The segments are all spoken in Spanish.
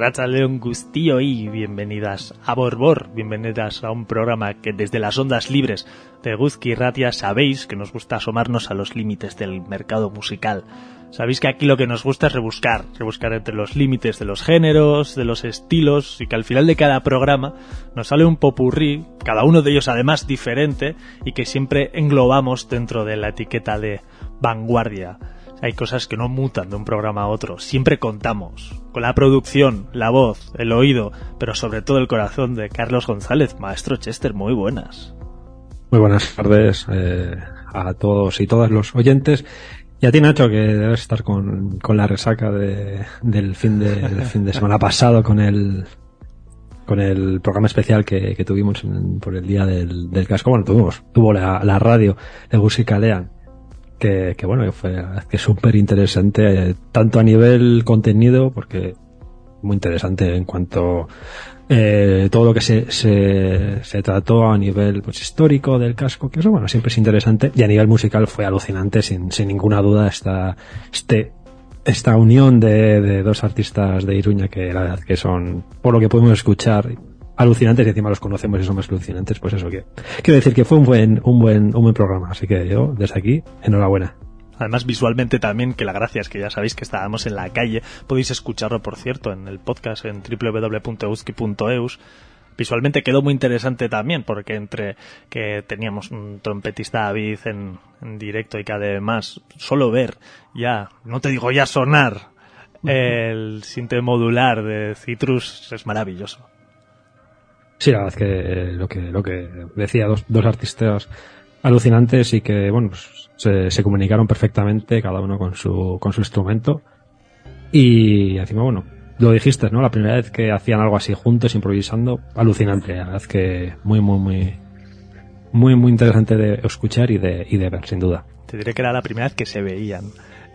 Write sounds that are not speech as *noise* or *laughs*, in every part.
Arracha León y bienvenidas a Borbor, bienvenidas a un programa que desde las ondas libres de Guzki Ratia sabéis que nos gusta asomarnos a los límites del mercado musical. Sabéis que aquí lo que nos gusta es rebuscar, rebuscar entre los límites de los géneros, de los estilos y que al final de cada programa nos sale un popurrí, cada uno de ellos además diferente y que siempre englobamos dentro de la etiqueta de vanguardia. Hay cosas que no mutan de un programa a otro. Siempre contamos con la producción, la voz, el oído, pero sobre todo el corazón de Carlos González, maestro Chester. Muy buenas. Muy buenas tardes eh, a todos y todas los oyentes. Y a ti, Nacho, que debes estar con, con la resaca de, del, fin de, del fin de semana pasado con el con el programa especial que, tuvimos en- por el día del, casco. Bueno, tuvimos, tuvo la, la radio de Música Lean que, bueno, que fue que súper interesante, eh, tanto a nivel contenido, porque muy interesante en cuanto eh, todo lo que se, se, se trató a nivel pues histórico del casco, que eso bueno, siempre es interesante, y a nivel musical fue alucinante, sin, sin ninguna duda, esta, este, esta unión de, de dos artistas de Iruña que la verdad que son, por lo que podemos escuchar, alucinantes y encima los conocemos y son más alucinantes, pues eso que quiero decir que fue un buen, un buen, un buen programa, así que yo desde aquí, enhorabuena. Además, visualmente también, que la gracia es que ya sabéis que estábamos en la calle. Podéis escucharlo, por cierto, en el podcast en www.euski.eus. Visualmente quedó muy interesante también, porque entre que teníamos un trompetista David en, en directo y que además solo ver ya, no te digo ya sonar, el sinte modular de Citrus es maravilloso. Sí, la verdad que lo que, lo que decía, dos, dos artistas alucinantes y que, bueno, pues, se, se comunicaron perfectamente, cada uno con su, con su instrumento. Y encima, bueno, lo dijiste, ¿no? La primera vez que hacían algo así juntos, improvisando, alucinante. La verdad que muy, muy, muy, muy, muy interesante de escuchar y de, y de ver, sin duda. Te diré que era la primera vez que se veían.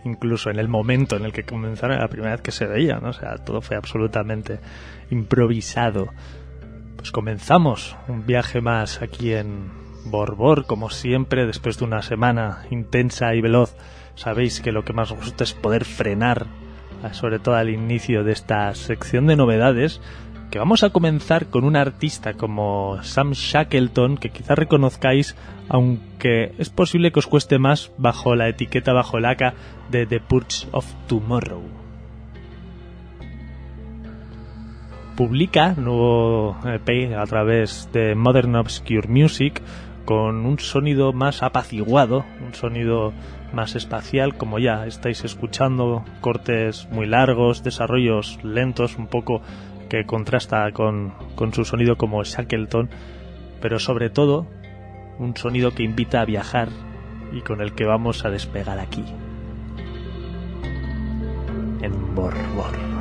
Incluso en el momento en el que comenzaron, la primera vez que se veían. ¿no? O sea, todo fue absolutamente improvisado. Comenzamos un viaje más aquí en Borbor, como siempre, después de una semana intensa y veloz. Sabéis que lo que más nos gusta es poder frenar, sobre todo al inicio de esta sección de novedades, que vamos a comenzar con un artista como Sam Shackleton, que quizás reconozcáis, aunque es posible que os cueste más bajo la etiqueta, bajo el AK de The Purge of Tomorrow. Publica nuevo EP a través de Modern Obscure Music con un sonido más apaciguado, un sonido más espacial, como ya estáis escuchando, cortes muy largos, desarrollos lentos, un poco que contrasta con, con su sonido como Shackleton, pero sobre todo un sonido que invita a viajar y con el que vamos a despegar aquí, en Borbor.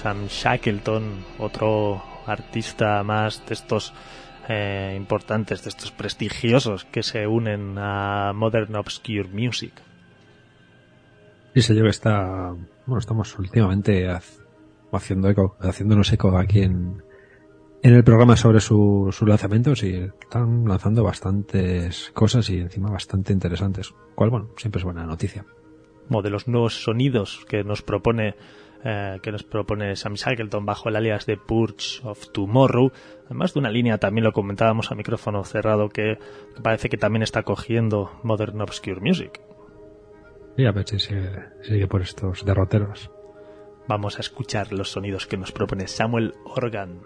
Sam Shackleton, otro artista más de estos eh, importantes, de estos prestigiosos que se unen a Modern Obscure Music. Y se lleva está, bueno, estamos últimamente haciendo eco, haciéndonos eco aquí en, en el programa sobre sus su lanzamientos y están lanzando bastantes cosas y encima bastante interesantes. Cual, bueno, siempre es buena noticia. Como de los nuevos sonidos que nos propone eh, que nos propone Sam Shackleton bajo el alias de Purge of Tomorrow. Además de una línea, también lo comentábamos a micrófono cerrado, que, parece que también está cogiendo Modern Obscure Music. Y a ver si sigue, sigue por estos derroteros. Vamos a escuchar los sonidos que nos propone Samuel Organ.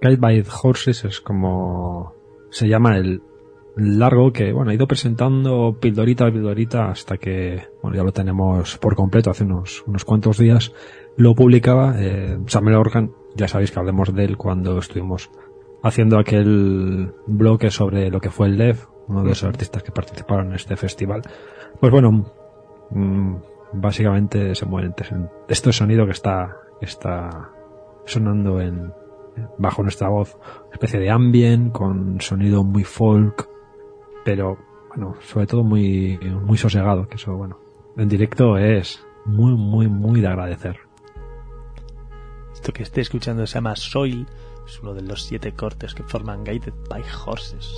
Guide by Horses es como se llama el largo que bueno ha ido presentando pildorita a pildorita hasta que bueno ya lo tenemos por completo. Hace unos unos cuantos días lo publicaba eh, Samuel Organ. Ya sabéis que hablemos de él cuando estuvimos haciendo aquel bloque sobre lo que fue el Dev uno de esos artistas que participaron en este festival. Pues bueno mmm, básicamente se mueve este sonido que está que está sonando en bajo nuestra voz, una especie de ambient con sonido muy folk, pero bueno, sobre todo muy, muy sosegado, que eso, bueno, en directo es muy, muy, muy de agradecer. Esto que esté escuchando se llama Soil, es uno de los siete cortes que forman Guided by Horses.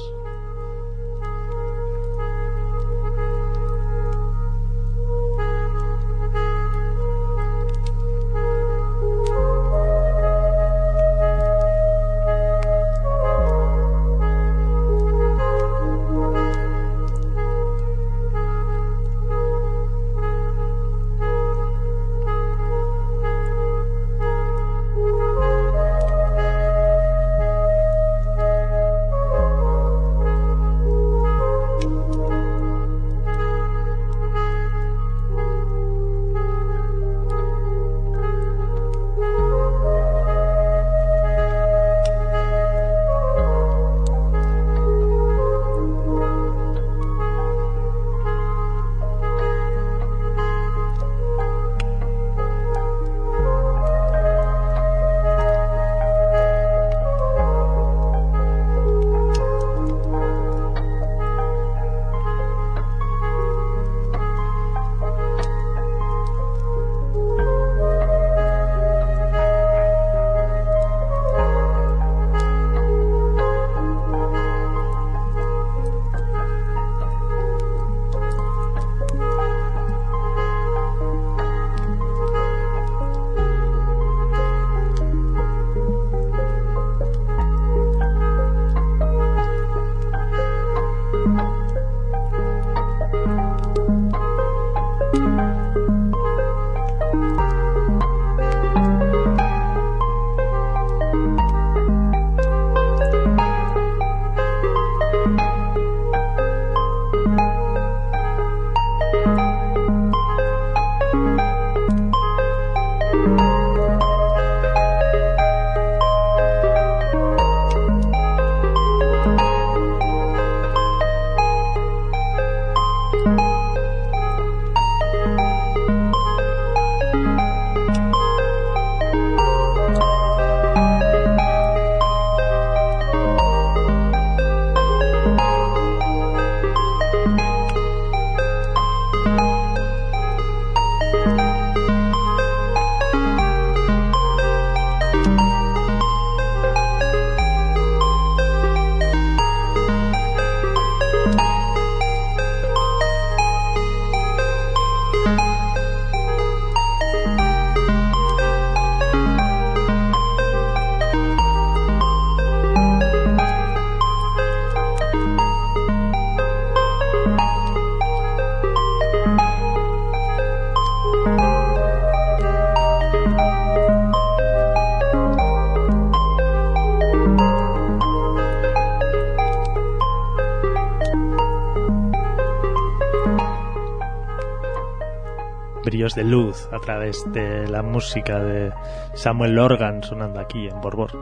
De luz a través de la música de Samuel Organ sonando aquí en Borbor.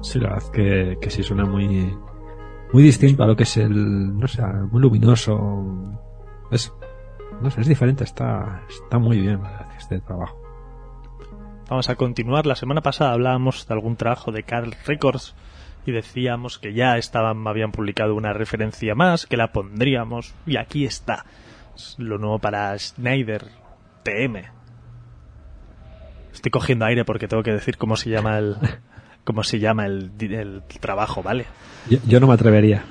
Sí, la verdad que, que sí suena muy, muy distinto a lo que es el, no sé, muy luminoso. Es, no sé, es diferente, está, está muy bien este trabajo. Vamos a continuar. La semana pasada hablábamos de algún trabajo de Carl Records y decíamos que ya estaban, habían publicado una referencia más, que la pondríamos, y aquí está. Es lo nuevo para Schneider TM. Estoy cogiendo aire porque tengo que decir cómo se llama el *laughs* cómo se llama el, el trabajo, ¿vale? Yo, yo no me atrevería.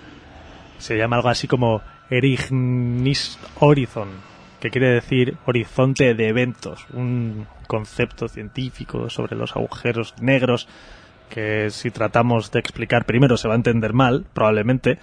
Se llama algo así como Erignis Horizon, que quiere decir horizonte de eventos, un concepto científico sobre los agujeros negros que si tratamos de explicar primero se va a entender mal, probablemente,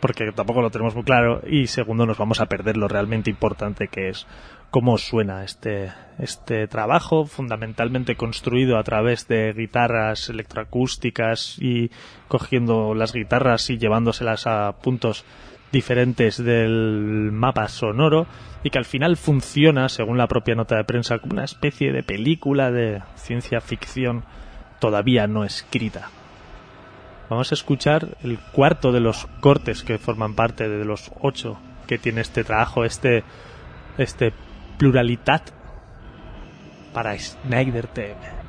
porque tampoco lo tenemos muy claro, y segundo nos vamos a perder lo realmente importante que es cómo suena este, este trabajo, fundamentalmente construido a través de guitarras electroacústicas y cogiendo las guitarras y llevándoselas a puntos diferentes del mapa sonoro y que al final funciona, según la propia nota de prensa, como una especie de película de ciencia ficción todavía no escrita. Vamos a escuchar el cuarto de los cortes que forman parte de los ocho que tiene este trabajo, este, este pluralidad para Snyder TM.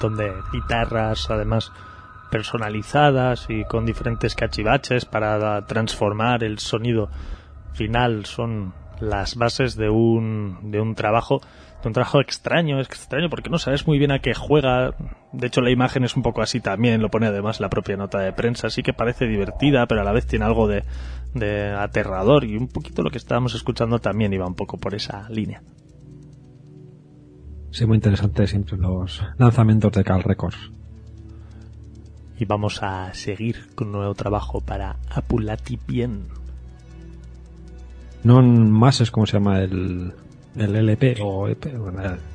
De guitarras, además personalizadas y con diferentes cachivaches para transformar el sonido final. Son las bases de un, de un trabajo de un trabajo extraño, extraño porque no sabes muy bien a qué juega. De hecho, la imagen es un poco así también, lo pone además la propia nota de prensa. Así que parece divertida, pero a la vez tiene algo de, de aterrador y un poquito lo que estábamos escuchando también iba un poco por esa línea. Sí, muy interesante siempre los lanzamientos de Cal Records. Y vamos a seguir con un nuevo trabajo para Apulati Bien. No más es como se llama el, el LP o EP.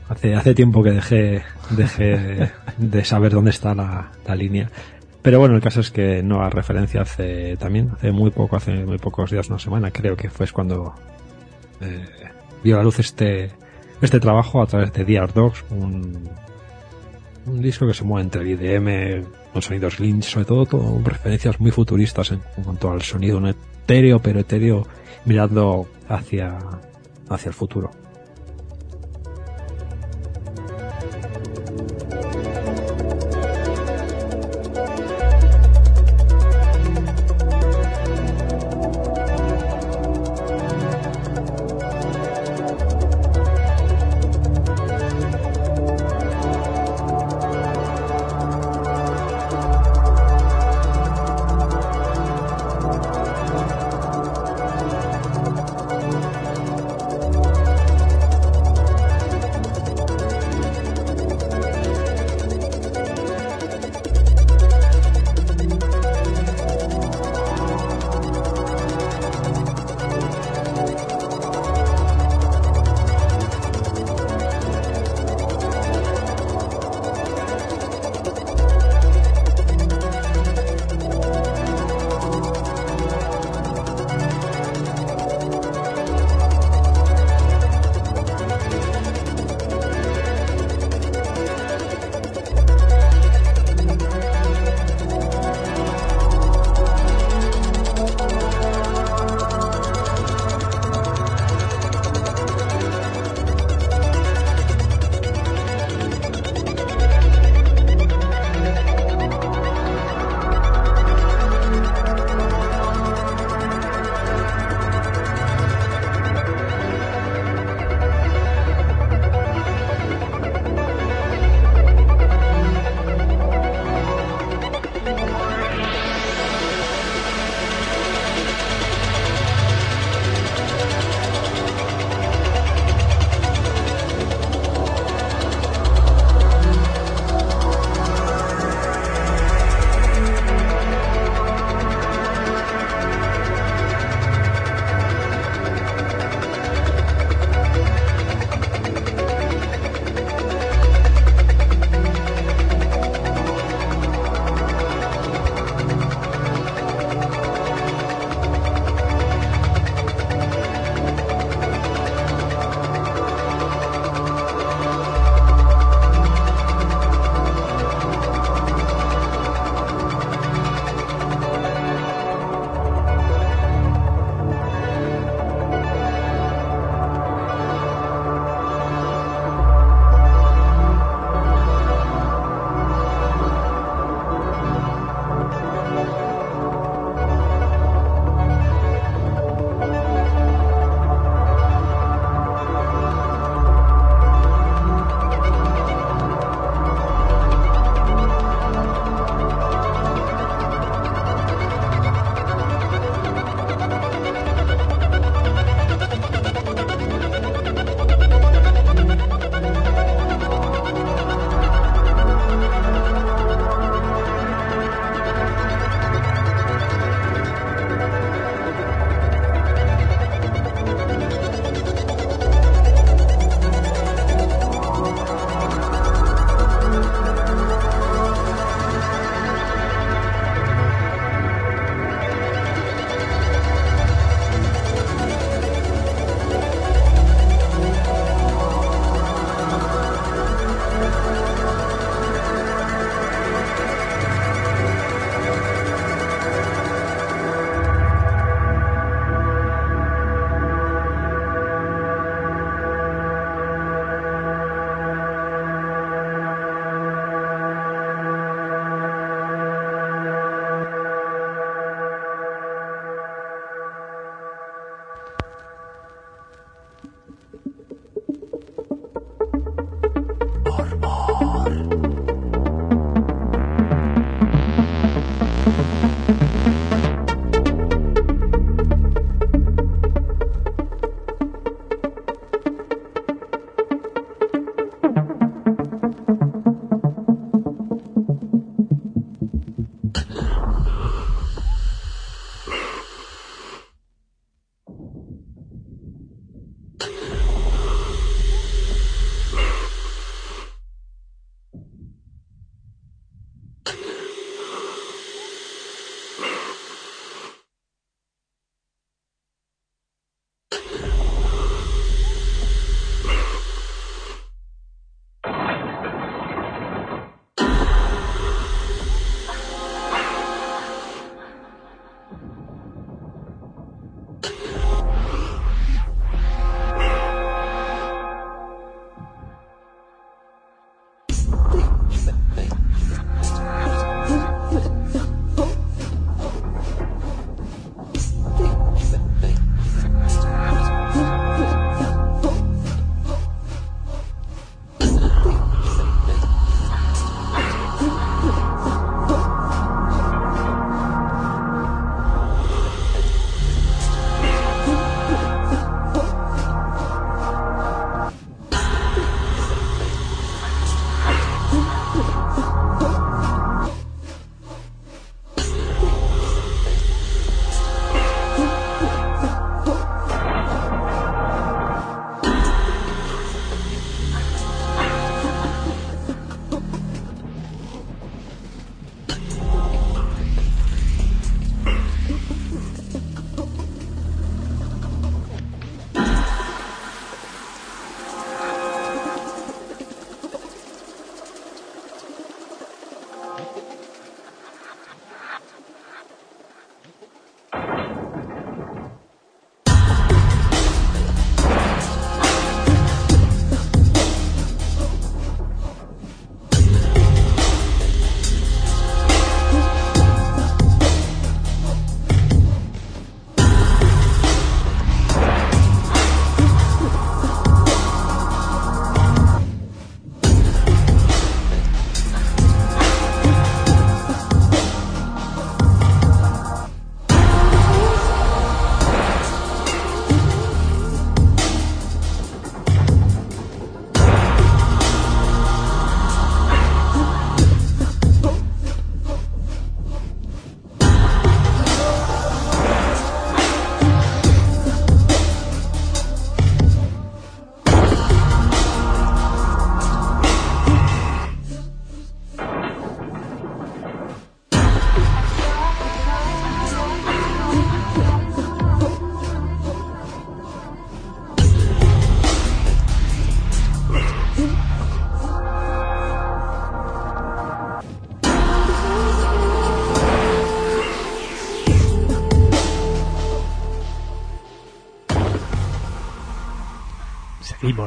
hace, hace tiempo que dejé, dejé de saber dónde está la, línea. Pero bueno, el caso es que no a referencia hace también, hace muy poco, hace muy pocos días, una semana, creo que fue cuando eh, vio la luz este este trabajo a través de DR Dogs, un, disco que se mueve entre el IDM, los sonidos Lynch, sobre todo, todo referencias muy futuristas en, en cuanto al sonido, un etéreo, pero etéreo mirando hacia, hacia el futuro.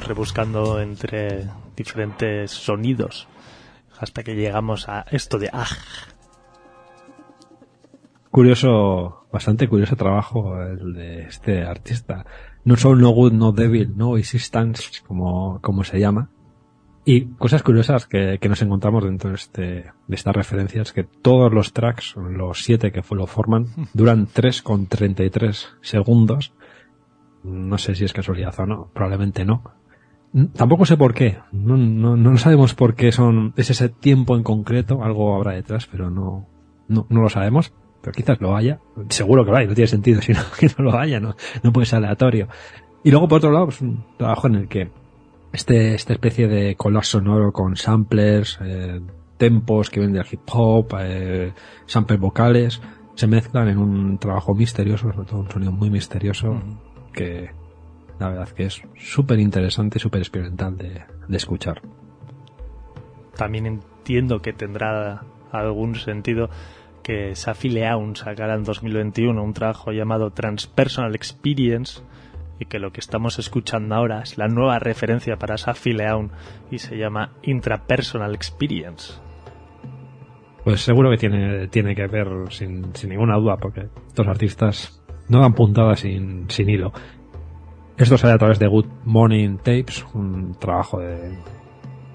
Rebuscando entre diferentes sonidos hasta que llegamos a esto de ah. Curioso, bastante curioso trabajo el de este artista. No son No Good, No Devil, No Existence, como, como se llama. Y cosas curiosas que, que nos encontramos dentro de, este, de estas referencias, que todos los tracks, los siete que lo forman, *laughs* duran 3,33 segundos no sé si es casualidad o no, probablemente no. Tampoco sé por qué, no, no, no sabemos por qué son, es ese tiempo en concreto, algo habrá detrás, pero no, no, no lo sabemos, pero quizás lo haya, seguro que lo hay, no tiene sentido *laughs* si no, que no lo haya, no, no puede ser aleatorio. Y luego por otro lado, pues un trabajo en el que este, esta especie de collage sonoro con samplers, eh, tempos que vienen del hip hop, eh, samples vocales, se mezclan en un trabajo misterioso, sobre todo un sonido muy misterioso, que la verdad que es súper interesante, súper experimental de, de escuchar. También entiendo que tendrá algún sentido que Safi Leaun sacara en 2021 un trabajo llamado Transpersonal Experience y que lo que estamos escuchando ahora es la nueva referencia para Safi Leaun y se llama Intrapersonal Experience. Pues seguro que tiene, tiene que ver sin, sin ninguna duda porque estos artistas no dan puntada sin, sin hilo. Esto sale a través de Good Morning Tapes, un trabajo de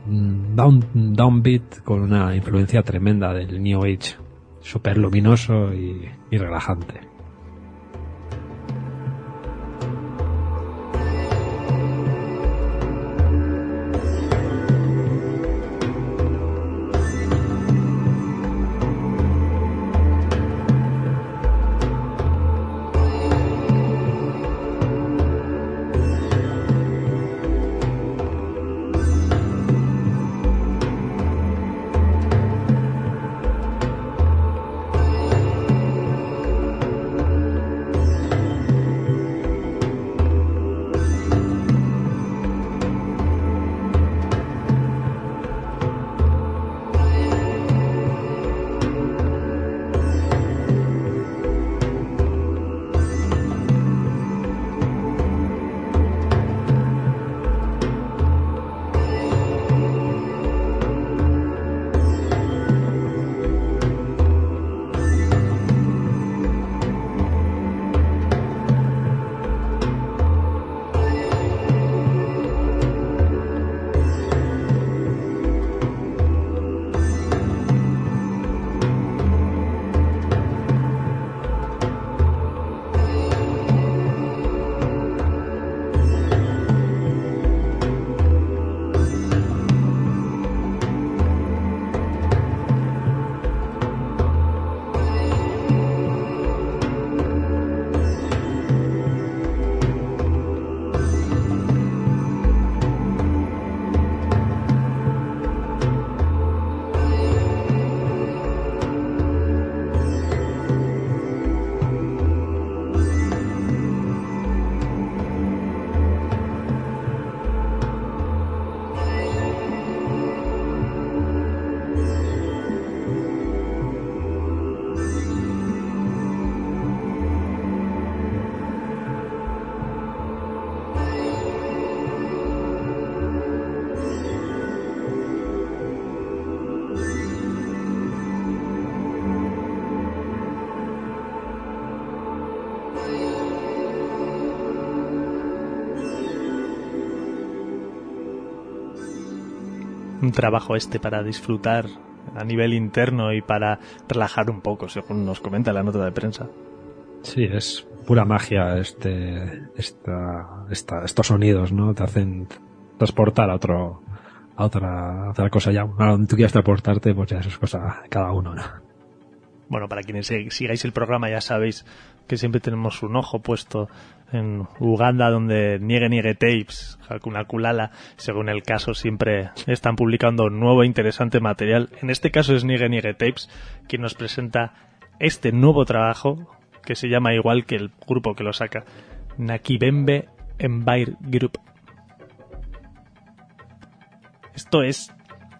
down, downbeat con una influencia tremenda del New Age, súper luminoso y relajante. Trabajo este para disfrutar a nivel interno y para relajar un poco, según nos comenta la nota de prensa. Sí, es pura magia este, esta, esta, estos sonidos, ¿no? Te hacen transportar a otro, a otra, otra cosa ya. A donde tú quieras transportarte, pues ya eso es cosa de cada uno, ¿no? Bueno, para quienes sigáis el programa ya sabéis que siempre tenemos un ojo puesto en Uganda donde Niegue Niegue Tapes, Hakuna Kulala, según el caso siempre están publicando nuevo interesante material. En este caso es Niegue Niegue Tapes quien nos presenta este nuevo trabajo que se llama igual que el grupo que lo saca, Nakibembe Empire Group. Esto es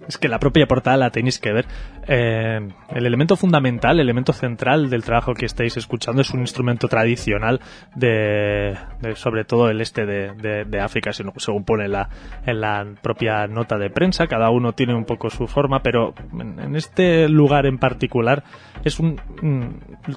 es que la propia portada la tenéis que ver. Eh, el elemento fundamental, el elemento central del trabajo que estáis escuchando es un instrumento tradicional de, sobre todo el este de, África, según pone la, en la propia nota de prensa. Cada uno tiene un poco su forma, pero en, este lugar en particular es un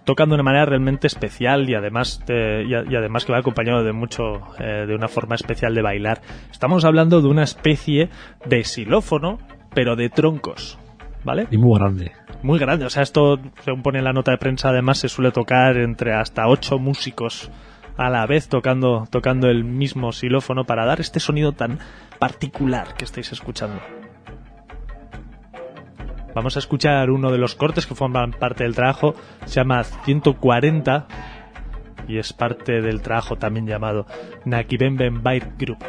tocando de una manera realmente especial y además y, además que va acompañado de mucho eh, de una forma especial de bailar. Estamos hablando de una especie de xilófono pero de troncos, ¿vale? Y muy grande. Muy grande, o sea, esto, según pone en la nota de prensa, además se suele tocar entre hasta ocho músicos a la vez tocando, tocando el mismo xilófono para dar este sonido tan particular que estáis escuchando. Vamos a escuchar uno de los cortes que forman parte del trabajo, se llama 140 y es parte del trabajo también llamado Nakibemben Byte Group.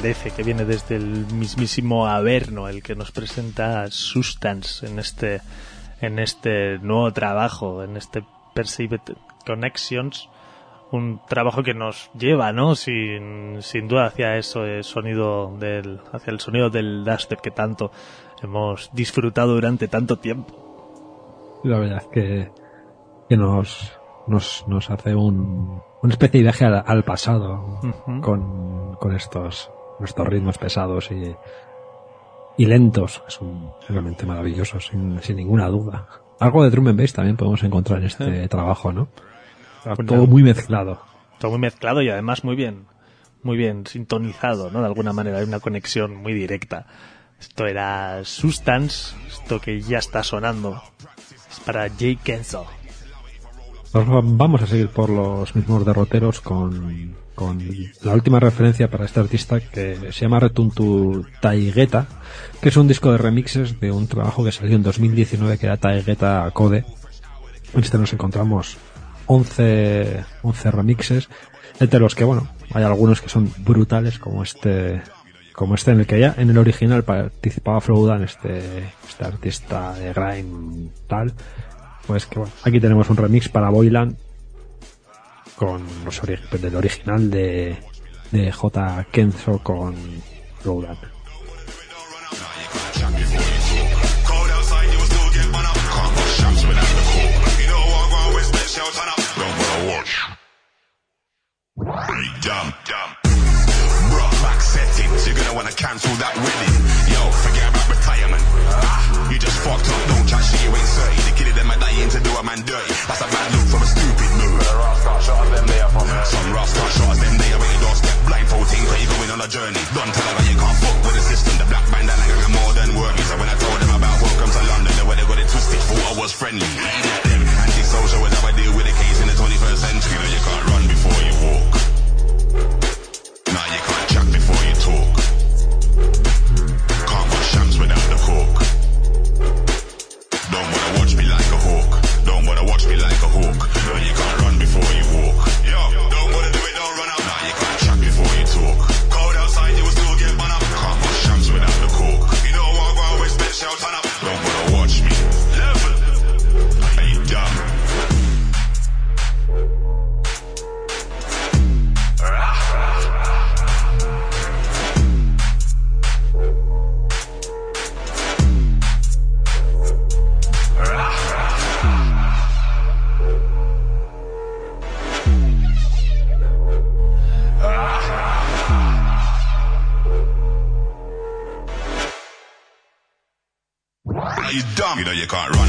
Parece que viene desde el mismísimo Averno, el que nos presenta Substance en este, en este nuevo trabajo, en este Perceived Connections, un trabajo que nos lleva, ¿no? Sin, sin duda hacia eso, el sonido del, hacia el sonido del dubstep que tanto hemos disfrutado durante tanto tiempo. La verdad es que, que nos, nos, nos hace un, una especie de viaje al, pasado con, con estos, estos ritmos pesados y, y lentos, son realmente maravillosos, sin, sin ninguna duda. Algo de drum and bass también podemos encontrar en este trabajo, ¿no? Todo muy mezclado. Todo muy mezclado y además muy bien, muy bien sintonizado, ¿no? De alguna manera hay una conexión muy directa. Esto era Substance, esto que ya está sonando. Es para Jay Kenzo. Vamos a seguir por los mismos derroteros con, con la última referencia para este artista que se llama Retuntu Taigeta, que es un disco de remixes de un trabajo que salió en 2019 que era Taigeta Code. En este nos encontramos 11, 11 remixes, entre los que, bueno, hay algunos que son brutales como este como este en el que ya en el original participaba Flowdan, este, este artista de grime tal, pues que bueno, aquí tenemos un remix para Boyland con los del original de, de J. Kenzo con Roland. Ah, you just fucked up, don't shit, you ain't 30. The kid man dirty. That's a bad look a stupid move. Some rough start shots, them they away your doorstep. Blindfold thing, you going on a journey. Don't tell her you can't fuck with the system. The black band and like more than wormy. So when I told them about welcome to London, the way they got it twisted, thought I was friendly. You know you can't run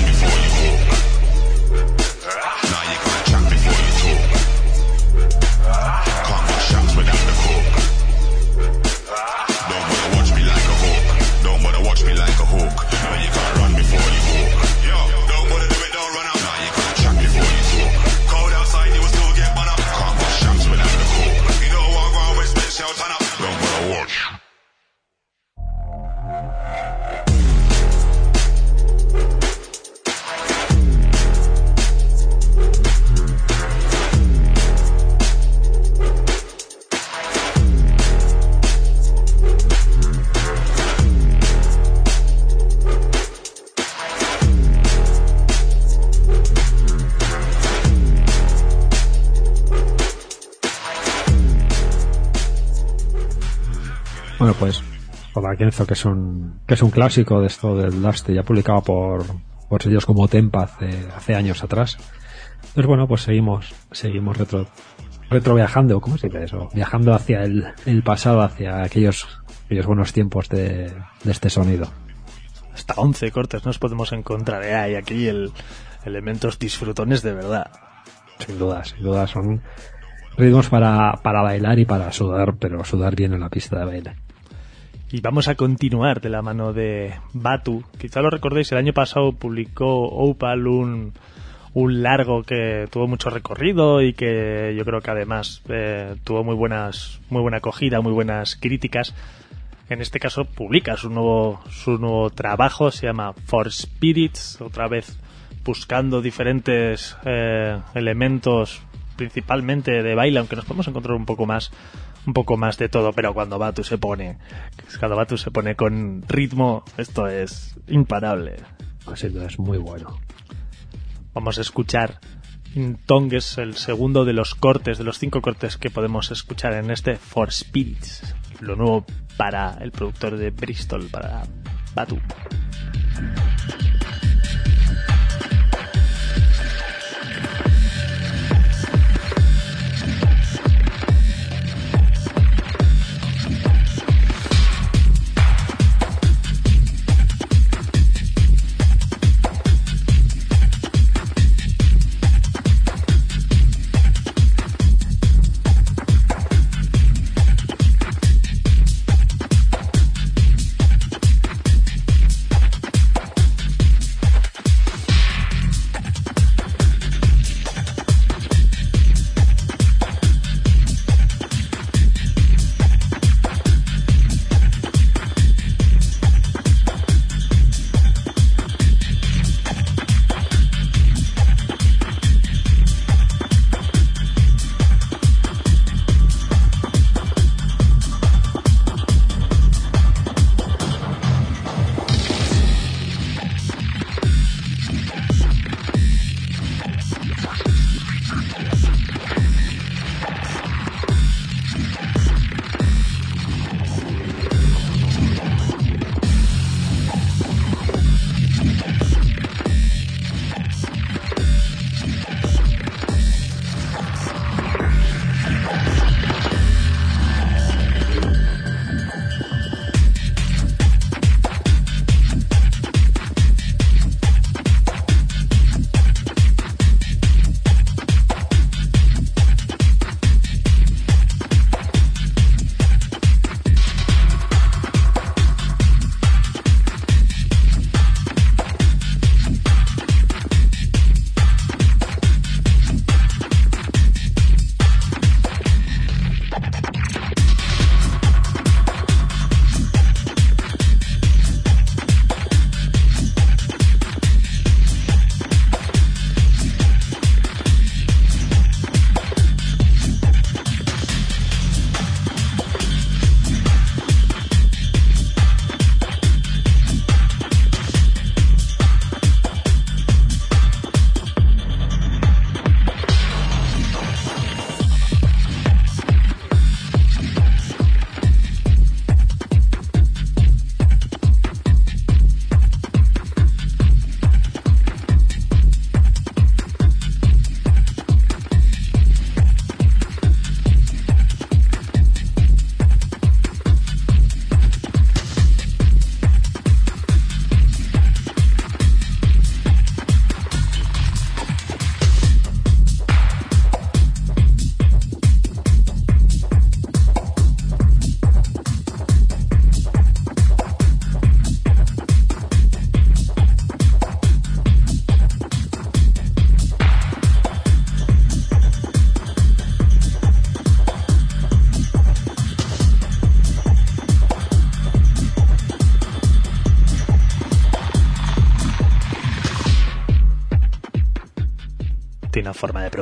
Kenzo, que es un que es un clásico de esto del Dusty, ya publicado por, por sellos como Tempa hace, hace años atrás. Entonces, bueno, pues seguimos, seguimos retro, retro viajando, ¿cómo se dice eso? Viajando hacia el, el pasado, hacia aquellos, aquellos buenos tiempos de, de este sonido. Hasta 11 cortes nos podemos encontrar. ¿eh? Hay aquí el, elementos disfrutones de verdad. Sin duda, sin duda son ritmos para, para bailar y para sudar, pero sudar bien en la pista de baile. Y vamos a continuar de la mano de Batu. Quizá lo recordéis, el año pasado publicó Opal un, un largo que tuvo mucho recorrido y que yo creo que además eh, tuvo muy buenas muy buena acogida, muy buenas críticas. En este caso publica su nuevo su nuevo trabajo, se llama For Spirits, otra vez buscando diferentes eh, elementos principalmente de baile, aunque nos podemos encontrar un poco más un poco más de todo, pero cuando Batu se pone cuando Batu se pone con ritmo, esto es imparable. Así que es muy bueno. Vamos a escuchar Tong es el segundo de los cortes, de los cinco cortes que podemos escuchar en este For Spirits, lo nuevo para el productor de Bristol, para Batu.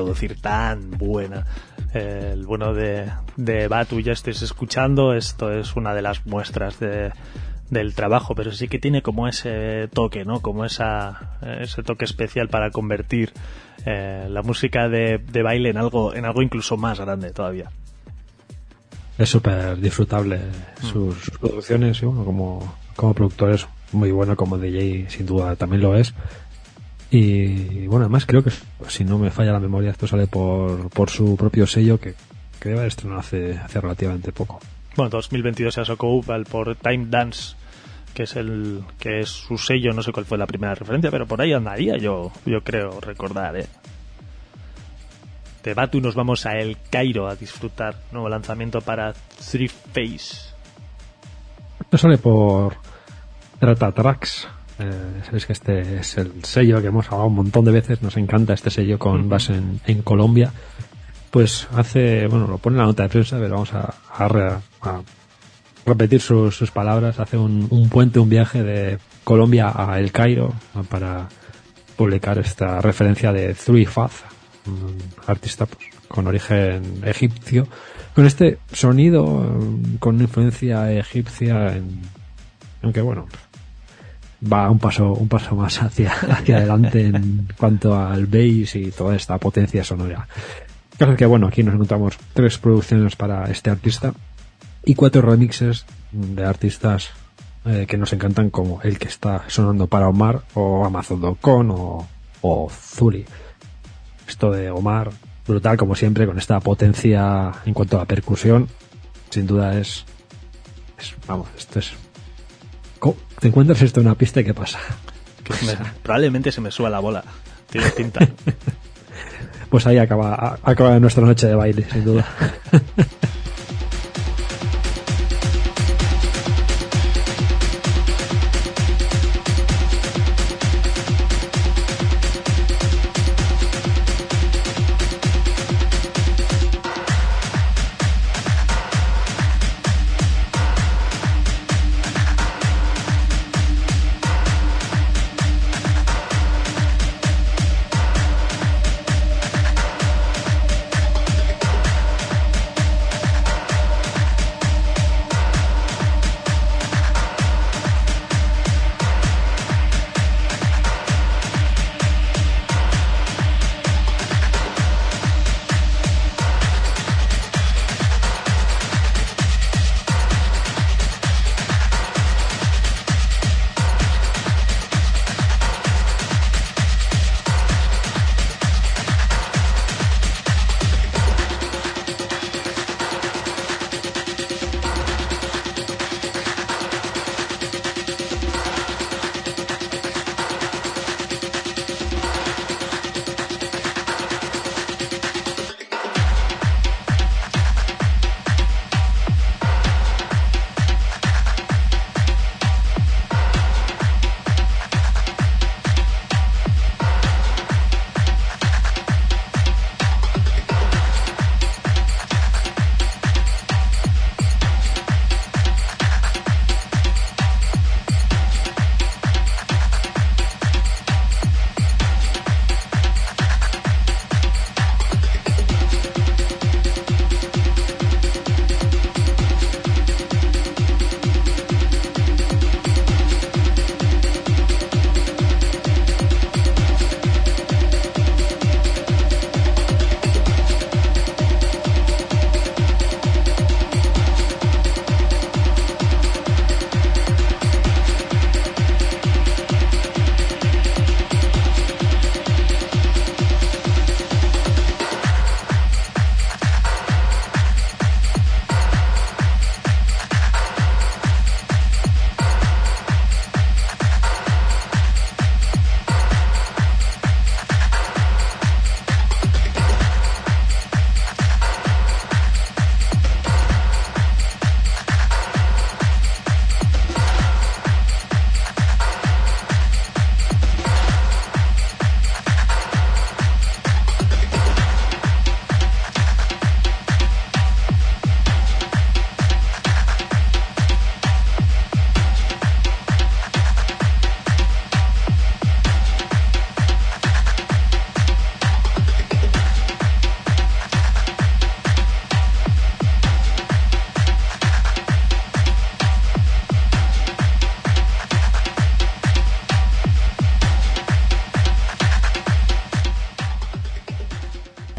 Producir tan buena. Eh, el bueno de, de Batu ya estés escuchando, esto es una de las muestras de, del trabajo, pero sí que tiene como ese toque, ¿no? Como esa, ese toque especial para convertir eh, la música de, de, baile en algo, en algo incluso más grande todavía. Es súper disfrutable sus, sus, producciones y bueno, como, como productor es muy bueno, como DJ sin duda también lo es. Y bueno, además creo que si no me falla la memoria, esto sale por, por su propio sello que, que debe haber estrenado hace, hace relativamente poco. Bueno, 2022 se sacó por Time Dance, que es el que es su sello, no sé cuál fue la primera referencia, pero por ahí andaría yo, yo creo recordar, ¿eh? De Batu nos vamos a El Cairo a disfrutar nuevo lanzamiento para Three Face. Esto sale por Trata Tracks. Eh, sabéis que este es el sello que hemos hablado un montón de veces. Nos encanta este sello con base en, en, Colombia. Pues hace, bueno, lo pone en la nota de prensa, pero vamos a, a, a repetir sus, sus, palabras. Hace un, un, puente, un viaje de Colombia a El Cairo para publicar esta referencia de Three Faz, un artista pues, con origen egipcio, con este sonido con influencia egipcia, en, aunque bueno, va un paso un paso más hacia *laughs* hacia adelante en cuanto al bass y toda esta potencia sonora. Caso que bueno, aquí nos encontramos tres producciones para este artista y cuatro remixes de artistas eh, que nos encantan como el que está sonando para Omar o Amazon.com o, o Zuli. Esto de Omar, brutal como siempre, con esta potencia en cuanto a la percusión, sin duda es, es vamos, esto es te encuentras esto en una pista y qué pasa. *laughs* Que me, probablemente se me suba la bola. Tiene tinta. *laughs* pues ahí acaba, acaba nuestra noche de baile, sin duda. *laughs*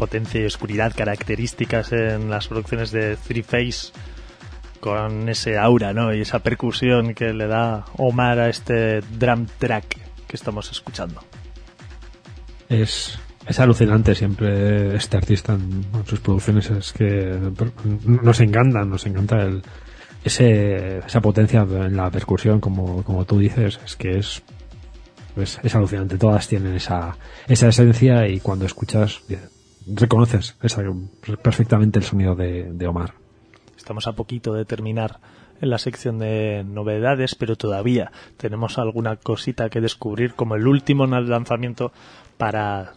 potencia y oscuridad características en las producciones de Three Face con ese aura, ¿no? Y esa percusión que le da Omar a este drum track que estamos escuchando. Es, es alucinante siempre este artista en, sus producciones, es que nos encantan, nos encanta el, ese, esa potencia en la percusión, como, como tú dices, es que es, es, es alucinante, todas tienen esa, esa esencia y cuando escuchas reconoces esa, perfectamente el sonido de, de Omar. Estamos a poquito de terminar en la sección de novedades, pero todavía tenemos alguna cosita que descubrir, como el último lanzamiento para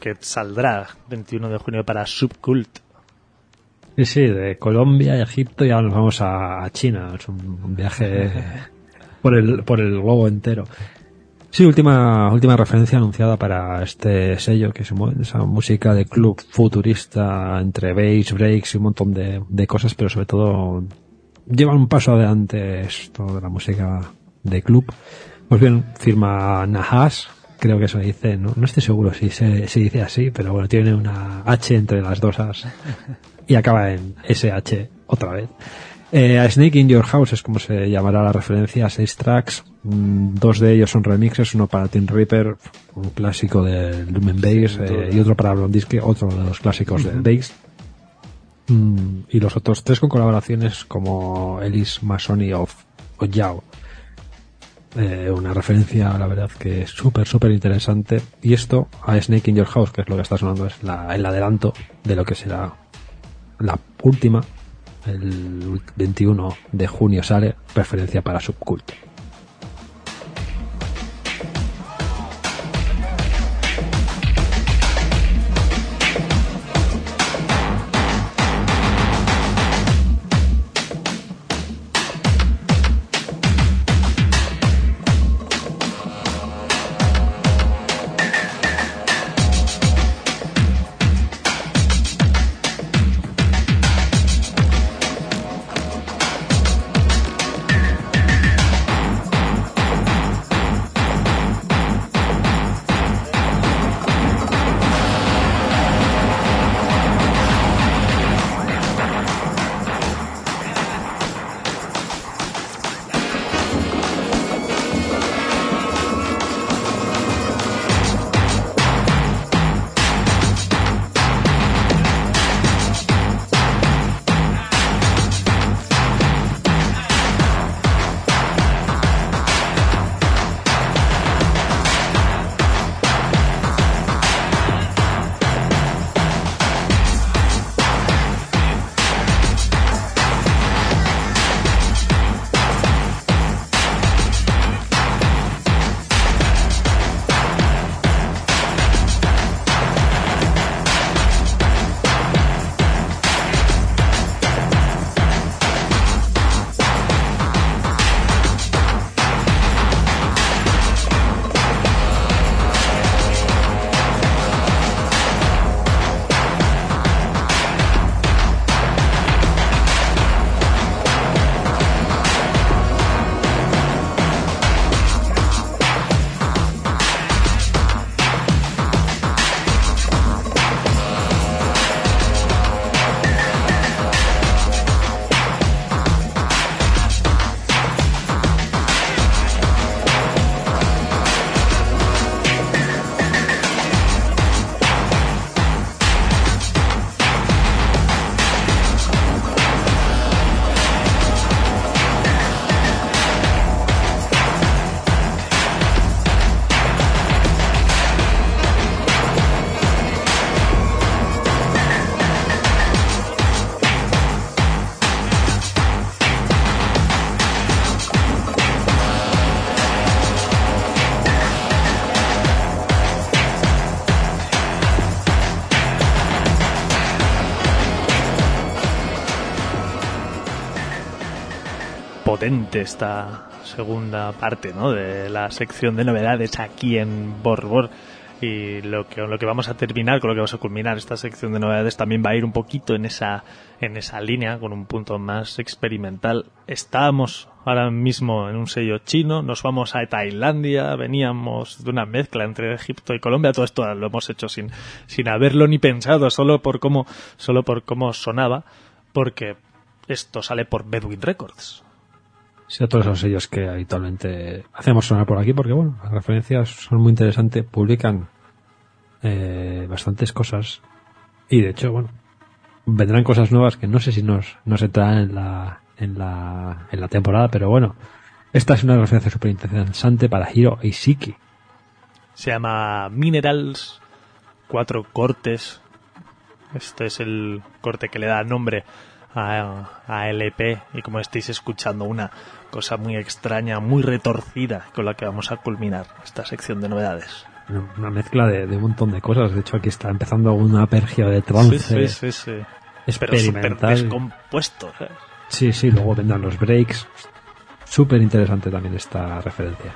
que saldrá 21 de junio para Subcult. Sí, sí, de Colombia, Egipto y ahora nos vamos a China. Es un viaje *laughs* por el, por el globo entero. Sí, última, última referencia anunciada para este sello que mueve, esa música de club futurista entre bass, breaks y un montón de, de cosas, pero sobre todo llevan un paso adelante esto de la música de club. Pues bien, firma Nahas, creo que eso dice, no, no estoy seguro si se, se dice así, pero bueno, tiene una H entre las dos As y acaba en SH otra vez. Eh, a Snake in Your House es como se llamará la referencia, seis tracks, mm, dos de ellos son remixes, uno para Tim Reaper, un clásico de Lumen Bass, eh, y otro para Blondisky, otro de los clásicos del bass. Mm, y los otros tres con colaboraciones como Ellis Masoni of Ojao. Eh, una referencia, la verdad, que es súper, súper interesante. Y esto, a Snake in Your House, que es lo que está sonando, es la, el adelanto de lo que será la última el 21 de junio sale, preferencia para Esta segunda parte ¿no? de la sección de novedades aquí en Borbor. y lo que, lo que vamos a terminar, con lo que vamos a culminar esta sección de novedades también va a ir un poquito en esa, en esa línea, con un punto más experimental. Estábamos ahora mismo en un sello chino, nos vamos a Tailandia, veníamos de una mezcla entre Egipto y Colombia, todo esto lo hemos hecho sin, sin haberlo ni pensado, solo por cómo, solo por cómo sonaba, porque esto sale por Bedouin Records. Sí, a todos esos sellos que habitualmente hacemos sonar por aquí, porque bueno, las referencias son muy interesantes, publican eh, bastantes cosas y de hecho, bueno, vendrán cosas nuevas que no sé si nos, nos entrarán en la, en la, en la temporada, pero bueno, esta es una referencia súper interesante para Hiro Ishiki. Se llama Minerals, cuatro cortes. Este es el corte que le da nombre a, a LP y como estáis escuchando una cosa muy extraña, muy retorcida con la que vamos a culminar esta sección de novedades. Una mezcla de, de un montón de cosas. De hecho, aquí está empezando una apergia de trance. Sí, sí, sí, sí. Pero experimental. descompuesto. ¿sabes? Sí, sí, luego vendrán los breaks. Súper interesante también esta referencia.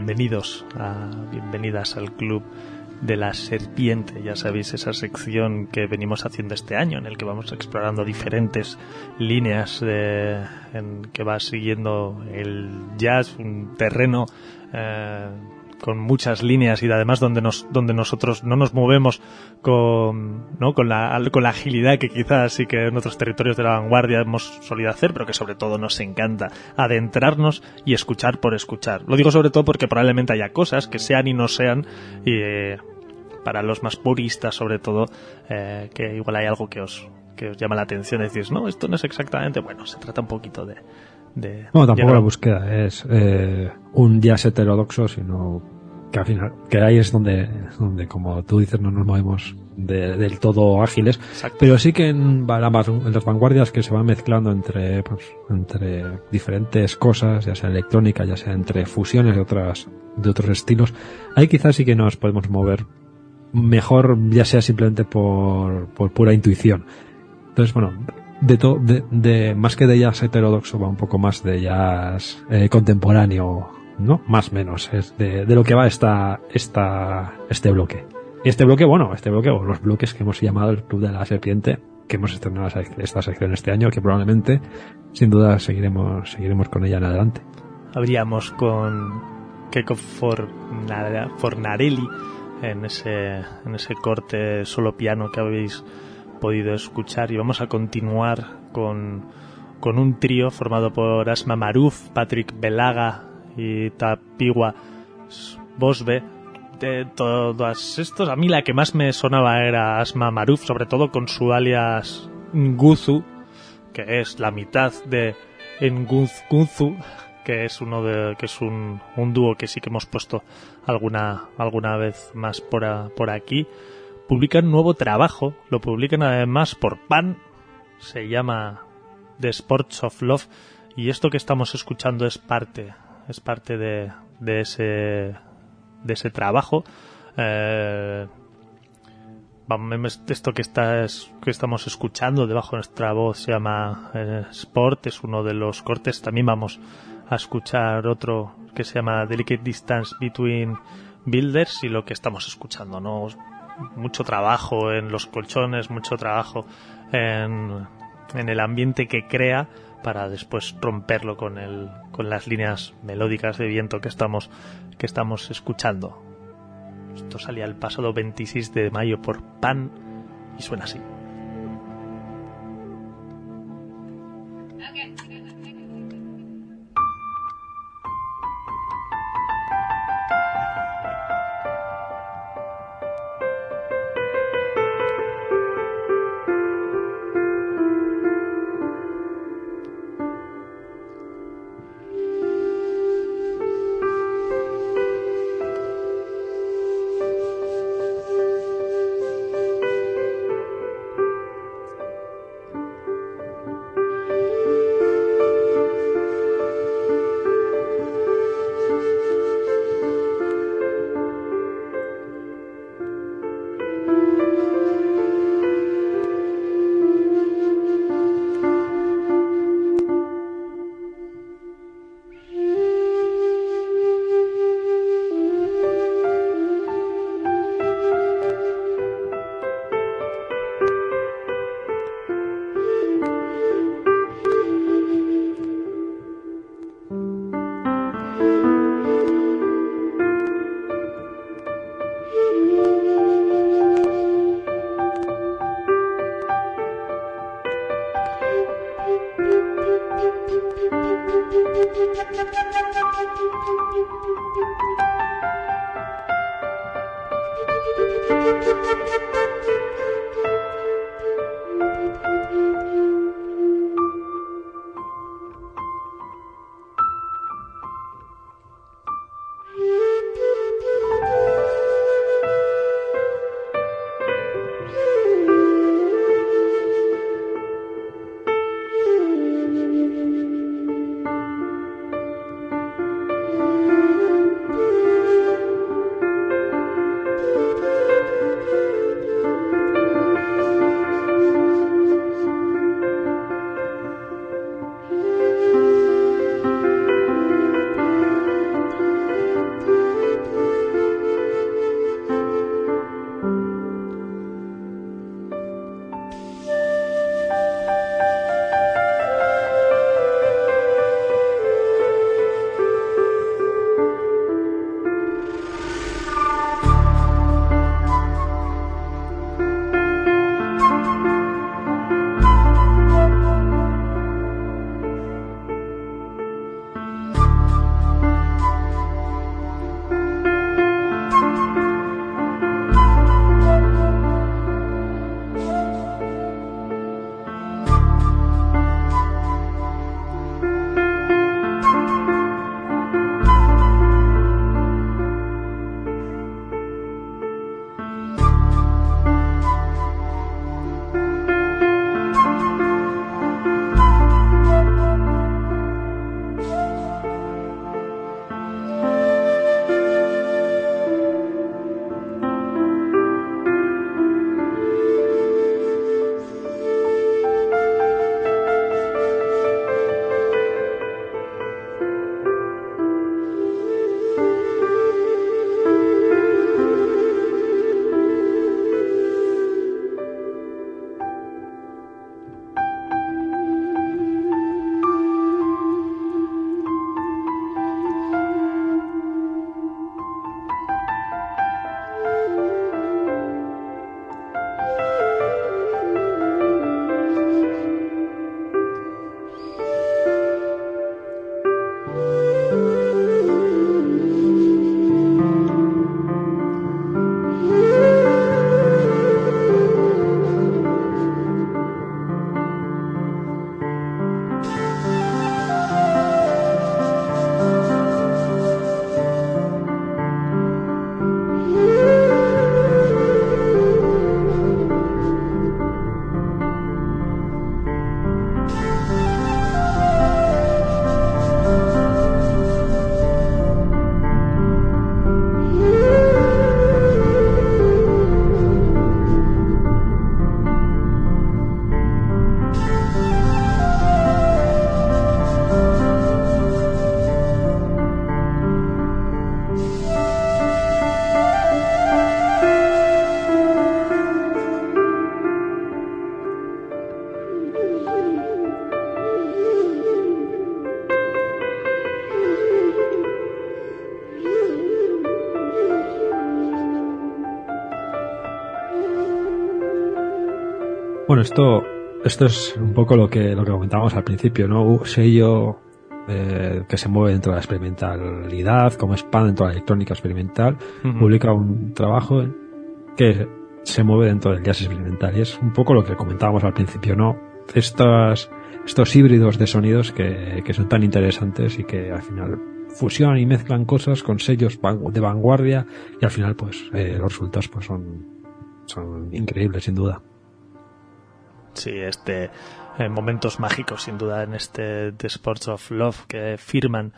Bienvenidos, a, bienvenidas al club de la serpiente, ya sabéis esa sección que venimos haciendo este año en el que vamos explorando diferentes líneas de, en que va siguiendo el jazz, un terreno eh, con muchas líneas y además donde nos donde nosotros no nos movemos con no con la con la agilidad que quizás sí que en otros territorios de la vanguardia hemos solido hacer pero que sobre todo nos encanta adentrarnos y escuchar por escuchar. Lo digo sobre todo porque probablemente haya cosas que sean y no sean y eh, para los más puristas sobre todo eh, que igual hay algo que os que os llama la atención. Decís no esto no es exactamente bueno se trata un poquito de de No, tampoco llegar- la búsqueda es eh, un jazz heterodoxo, sino que al final, que ahí es donde, donde como tú dices, no nos movemos de- del todo ágiles, Exacto. pero sí que en, en las vanguardias que se van mezclando entre, pues, entre diferentes cosas, ya sea electrónica, ya sea entre fusiones de otras, de otros estilos, ahí quizás sí que nos podemos mover mejor, ya sea simplemente por, por pura intuición. Entonces, bueno, de, to- de, de más que de jazz heterodoxo va un poco más de jazz eh, contemporáneo, ¿no? Más menos, es de, de lo que va esta, esta, este bloque. Este bloque, bueno, este bloque, o los bloques que hemos llamado el Club de la Serpiente, que hemos estrenado esta sección este año, que probablemente, sin duda, seguiremos, seguiremos con ella en adelante. Abríamos con Keiko Forna- Fornarelli en ese, en ese corte solo piano que habéis podido escuchar y vamos a continuar con, con un trío formado por Asma Maruf, Patrick Belaga y Tapiwa Bosbe. De todos estos, a mí la que más me sonaba era Asma Maruf, sobre todo con su alias Nguzu, que es la mitad de Nguzu, que es uno de que es un, un dúo que sí que hemos puesto alguna alguna vez más por, a- por aquí publican nuevo trabajo lo publican además por Pan se llama The Sports of Love y esto que estamos escuchando es parte es parte de, de ese de ese trabajo. Eh, esto que está es- que estamos escuchando debajo de nuestra voz se llama eh, Sport es uno de los cortes. También vamos a escuchar otro que se llama Delicate Distance Between Builders y lo que estamos escuchando no mucho trabajo en los colchones mucho trabajo en, el ambiente que crea para después romperlo con el con las líneas melódicas de viento que estamos que estamos escuchando esto salía el pasado 26 de mayo por Pan y suena así. Bueno, esto, esto es un poco lo que, lo que comentábamos al principio, ¿no? Un sello eh, que se mueve dentro de la experimentalidad, como SPAN dentro de la electrónica experimental, publica un trabajo que se mueve dentro del jazz experimental. Y es un poco lo que comentábamos al principio, ¿no? Estas, estos híbridos de sonidos que, que son tan interesantes y que al final fusionan y mezclan cosas con sellos de vanguardia y al final pues eh, los resultados pues son, son increíbles sin duda. Sí, este eh, momentos mágicos sin duda en este The Sports of Love que firman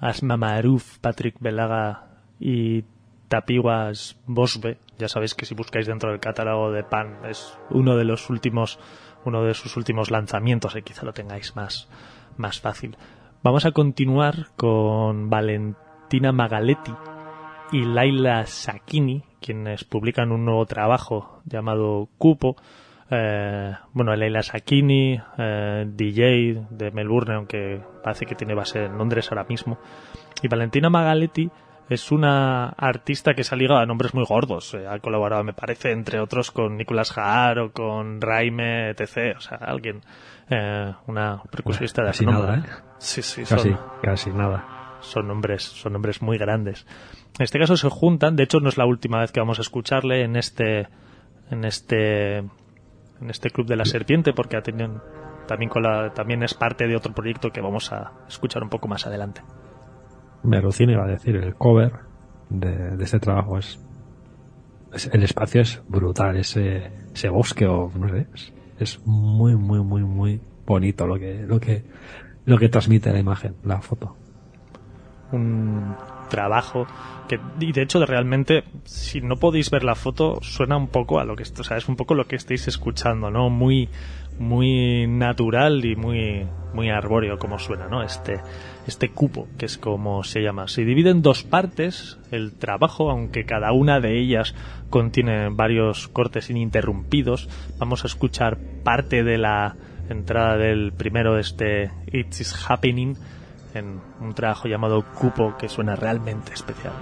Asma Maruf, Patrick Belaga y Tapiwas Bosbe. Ya sabéis que si buscáis dentro del catálogo de Pan es uno de los últimos, uno de sus últimos lanzamientos y quizá lo tengáis más, más fácil. Vamos a continuar con Valentina Magaletti y Laila Sakini, quienes publican un nuevo trabajo llamado Cupo. Eh, bueno, Laila Sakini, eh, DJ de Melbourne, aunque parece que tiene base en Londres ahora mismo. Y Valentina Magaletti es una artista que se ha ligado a nombres muy gordos. Eh, ha colaborado, me parece, entre otros con Nicolas Haar o con Raime, etc. O sea, alguien, una percusionista de Casi nada, ¿eh? Sí, sí, Casi, son- casi nada. son nombres, son nombres muy grandes. En este caso se juntan, de hecho no es la última vez que vamos a escucharle en este, en este, en este club de la serpiente, porque ha tenido también con la, también es parte de otro proyecto que vamos a escuchar un poco más adelante. Me alucina, iba a decir, el cover de, de este trabajo es, es- el espacio es brutal, ese, ese bosque o no sé, es, es muy, muy, muy, muy bonito lo que, lo que, lo que transmite la imagen, la foto. un trabajo que y de hecho realmente si no podéis ver la foto suena un poco a lo que o es un poco lo que estáis escuchando no muy muy natural y muy muy arbóreo como suena no este este cupo que es como se llama. Se divide en dos partes el trabajo aunque cada una de ellas contiene varios cortes ininterrumpidos. Vamos a escuchar parte de la entrada del primero este It is happening en un trabajo llamado Cupo que suena realmente especial.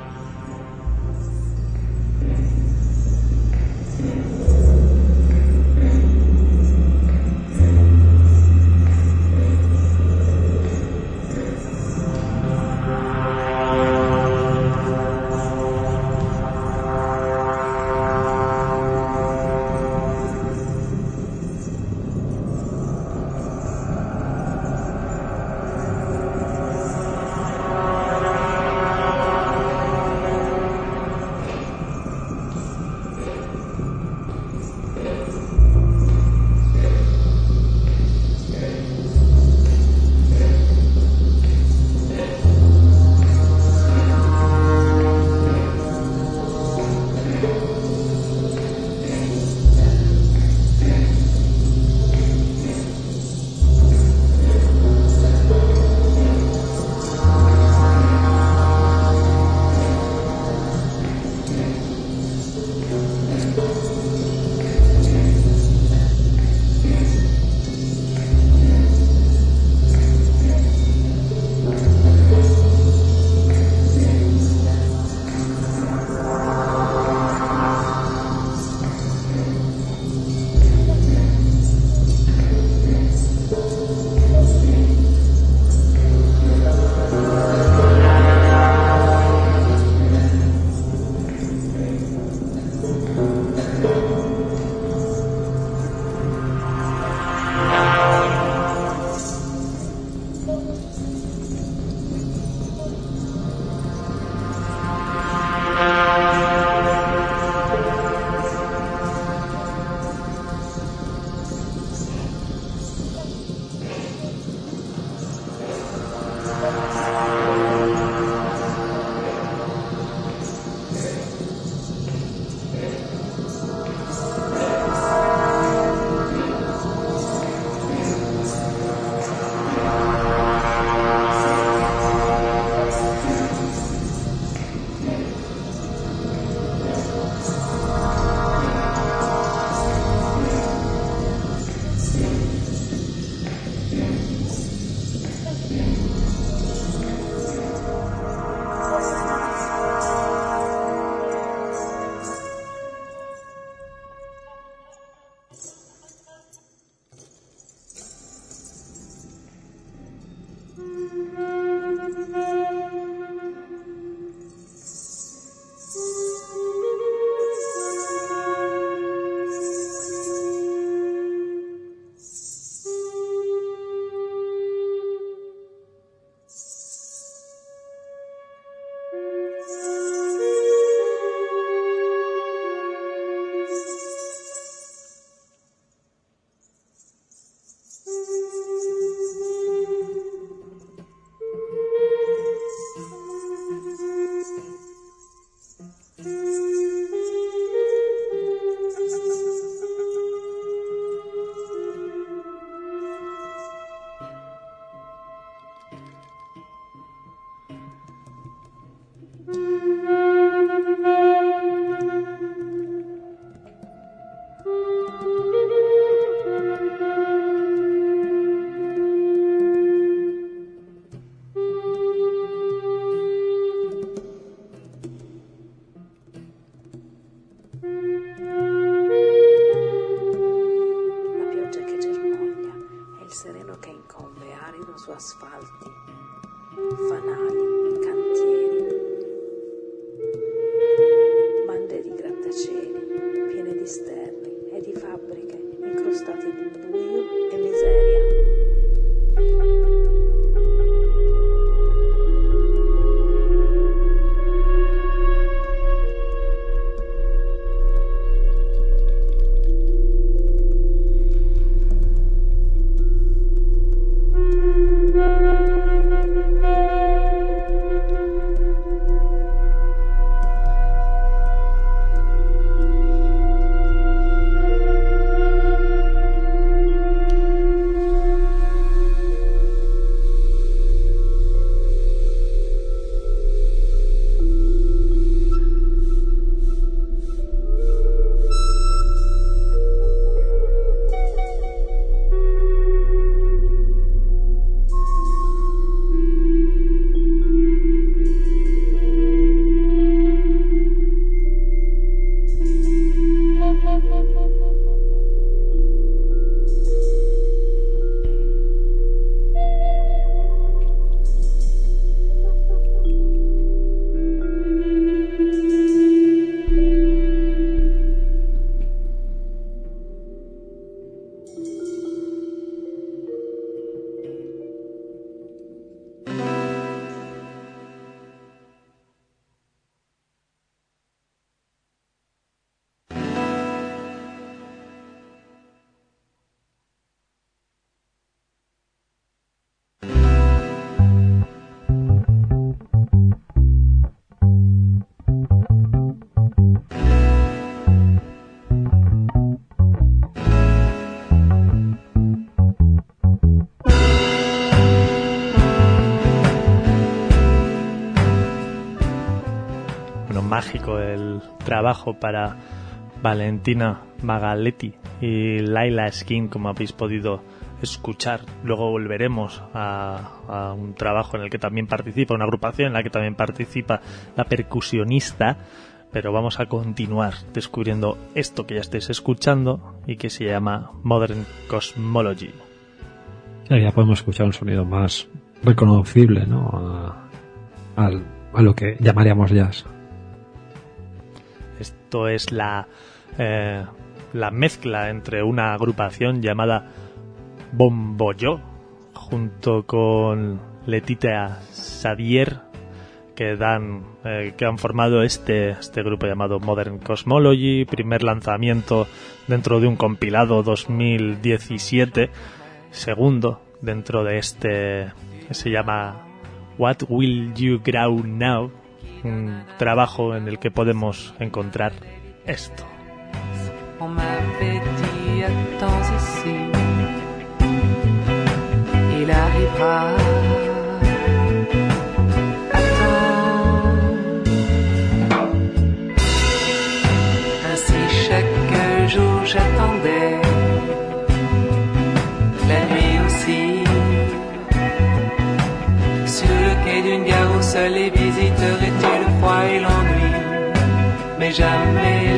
Mágico el trabajo para Valentina Magaletti y Laila Skin, como habéis podido escuchar. Luego volveremos a, un trabajo en el que también participa, una agrupación en la que también participa la percusionista. Pero vamos a continuar descubriendo esto que ya estáis escuchando y que se llama Modern Cosmology. Ya, podemos escuchar un sonido más reconocible, ¿no? A, a lo que llamaríamos jazz. Esto es la, eh, la mezcla entre una agrupación llamada Bomboyo junto con Letitia Sadier que dan eh, que han formado este este grupo llamado Modern Cosmology, primer lanzamiento dentro de un compilado 2017, segundo dentro de este que se llama What Will You Grow Now, un trabajo en el que podemos encontrar esto. On il arrivera. Ainsi chaque jour j'attendais, la nuit aussi. Sur le quai d'une gare où seuls les jamais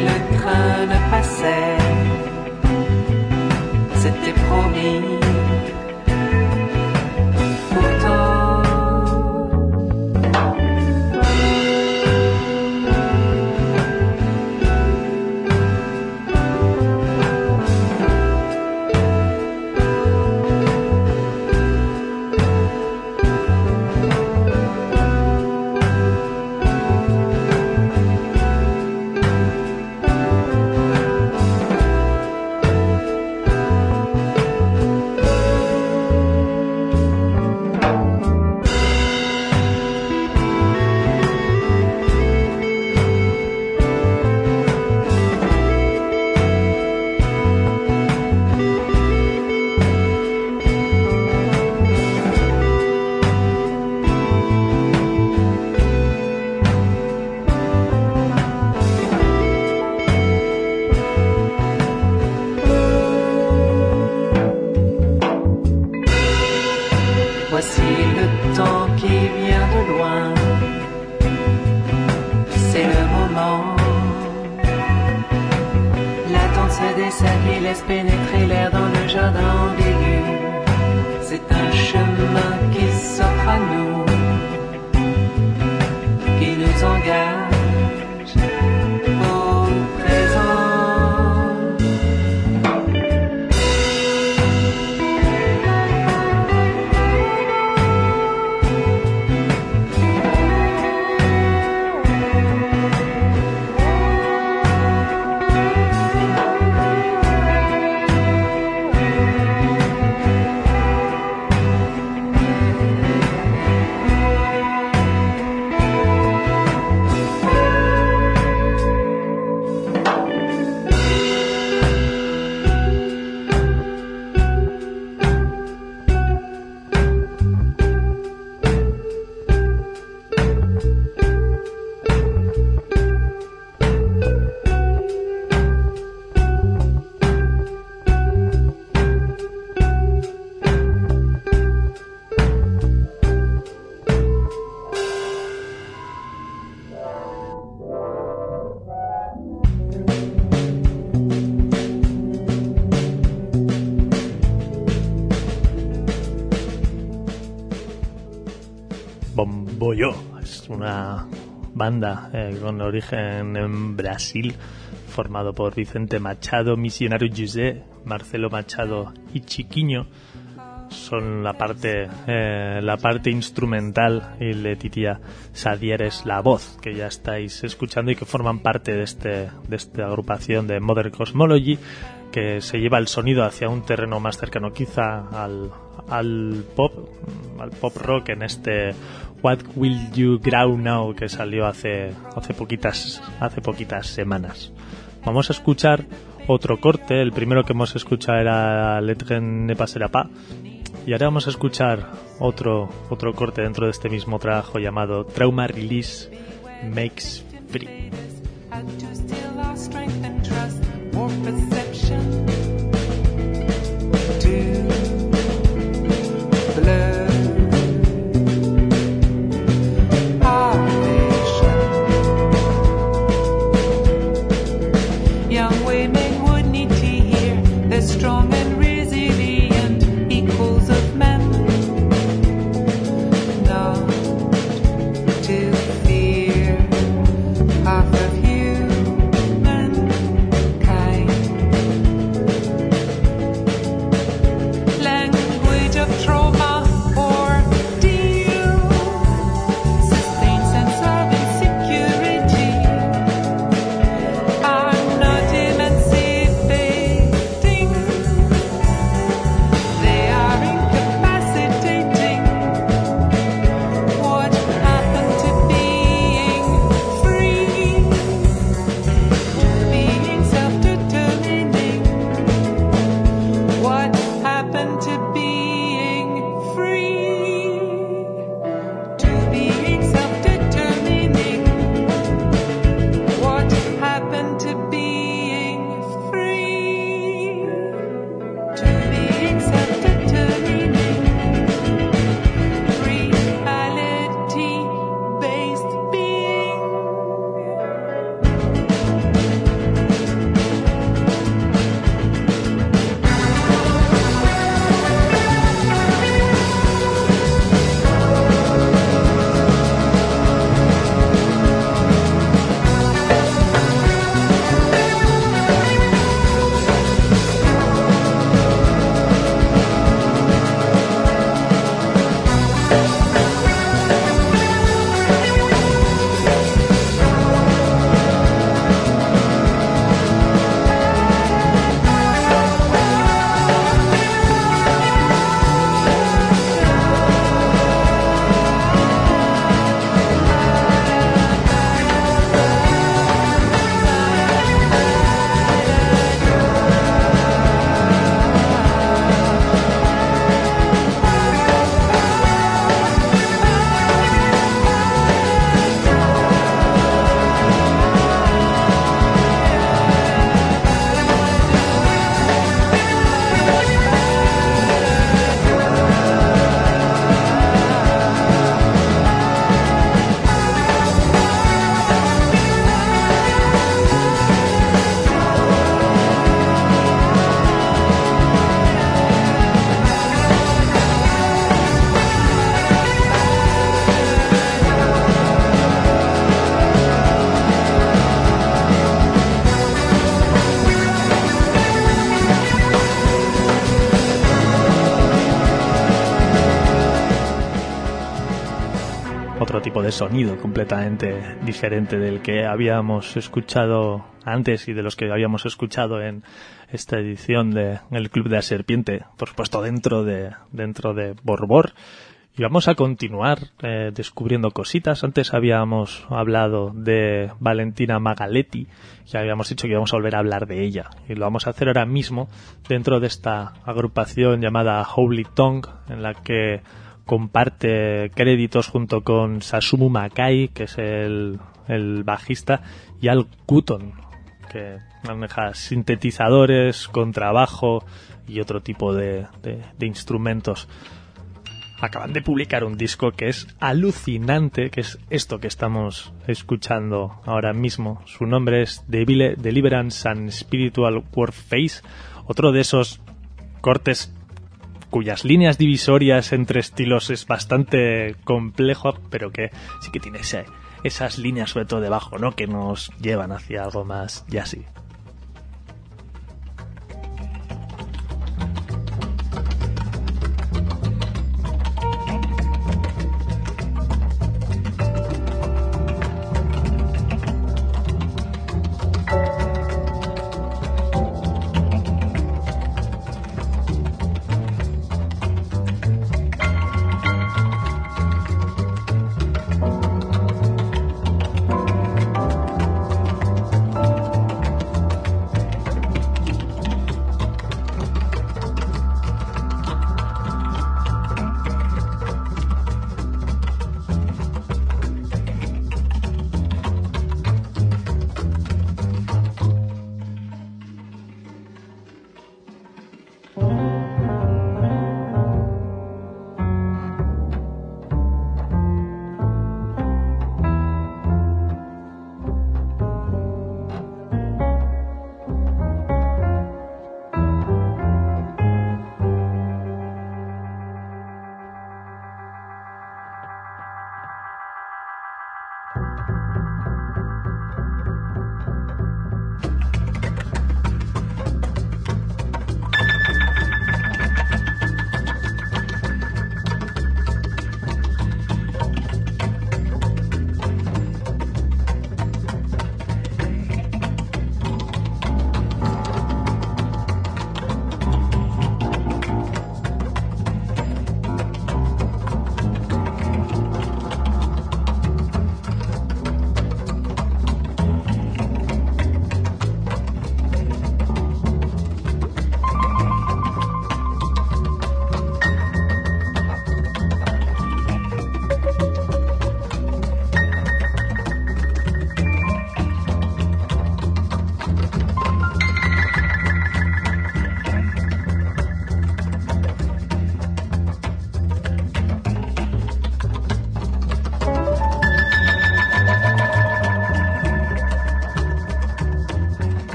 eh, con origen en Brasil formado por Vicente Machado, Misionario José, Marcelo Machado y Chiquiño. Son la parte eh, la parte instrumental y Letitia Sadieres la voz que ya estáis escuchando y que forman parte de este de esta agrupación de Modern Cosmology que se lleva el sonido hacia un terreno más cercano quizá al, al pop al pop rock en este What Will You Grow Now que salió hace hace poquitas hace poquitas semanas. Vamos a escuchar otro corte. El primero que hemos escuchado era Le Train ne passera pas y ahora vamos a escuchar otro, otro corte dentro de este mismo trabajo llamado Trauma Release Makes Free. Strong de sonido completamente diferente del que habíamos escuchado antes y de los que habíamos escuchado en esta edición de El Club de la Serpiente, por supuesto dentro de dentro de Borbor. Y vamos a continuar eh, descubriendo cositas. Antes habíamos hablado de Valentina Magaletti, ya habíamos dicho que íbamos a volver a hablar de ella. Y lo vamos a hacer ahora mismo dentro de esta agrupación llamada Holy Tongue, en la que comparte créditos junto con Sasumu Makai, que es el, el bajista, y Al Guton, que maneja sintetizadores, contrabajo y otro tipo de, de, instrumentos acaban de publicar un disco que es alucinante, que es esto que estamos escuchando ahora mismo. Su nombre es Deliverance and Spiritual Warface, otro de esos cortes cuyas líneas divisorias entre estilos es bastante complejo, pero que sí que tiene ese, esas líneas sobre todo debajo, ¿no? Que nos llevan hacia algo más jazzy.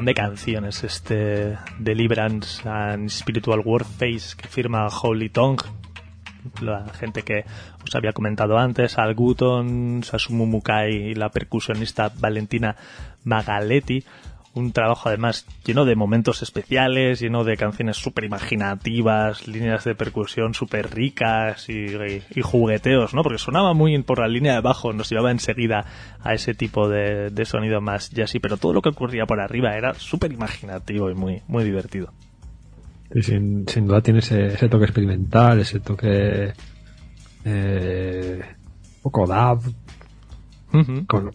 De canciones, este Deliverance and Spiritual Warface que firma Holy Tongue, la gente que os había comentado antes, Al Guton, Sasumu Mukai y la percusionista Valentina Magaletti. Un trabajo además lleno de momentos especiales, lleno de canciones súper imaginativas, líneas de percusión súper ricas y, y, y, jugueteos, ¿no? Porque sonaba muy por la línea de bajo, nos llevaba enseguida a ese tipo de, de sonido más jazzy, pero todo lo que ocurría por arriba era súper imaginativo y muy, muy divertido. Y sin, sin duda tiene ese, ese toque experimental, ese toque eh, poco dab, uh -huh. con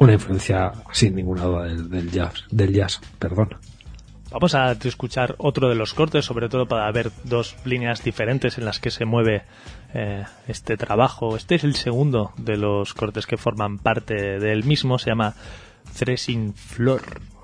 una influencia sin ninguna duda del, jazz, del jazz, perdón. Vamos a escuchar otro de los cortes, sobre todo para ver dos líneas diferentes en las que se mueve eh, este trabajo. Este es el segundo de los cortes que forman parte del mismo, se llama Floor. otro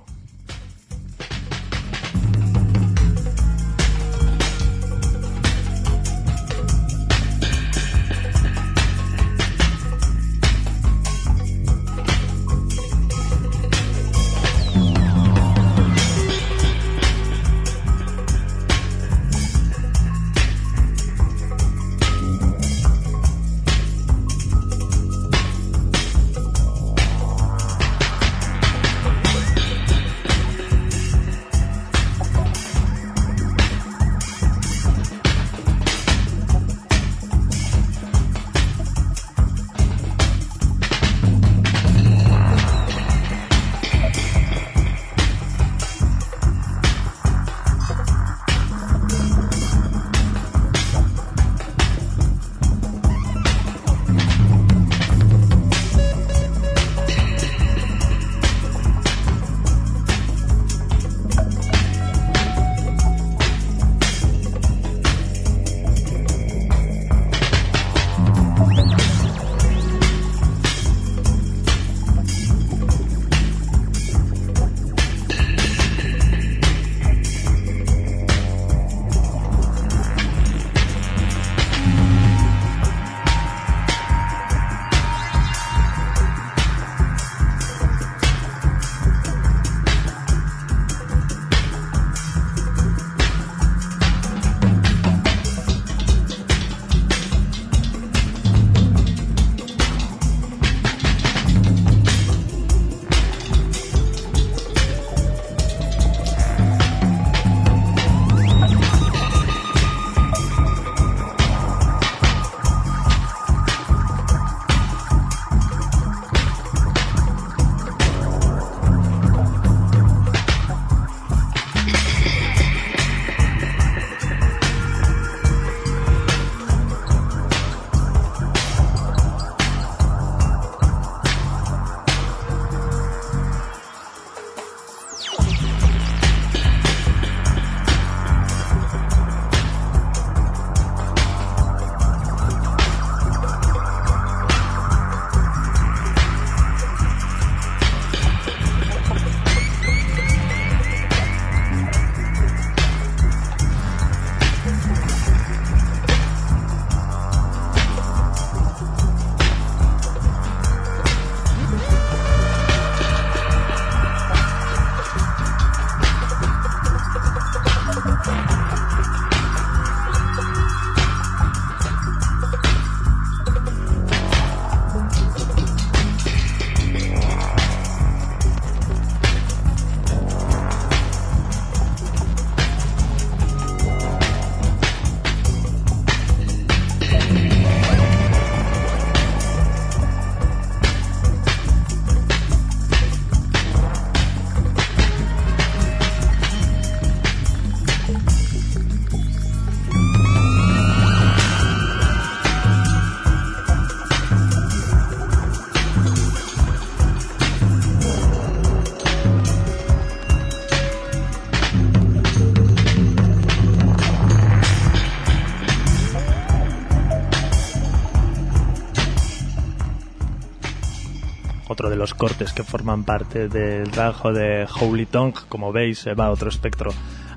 cortes que forman parte del trabajo de Holy Tongue. Como veis, se va a otro espectro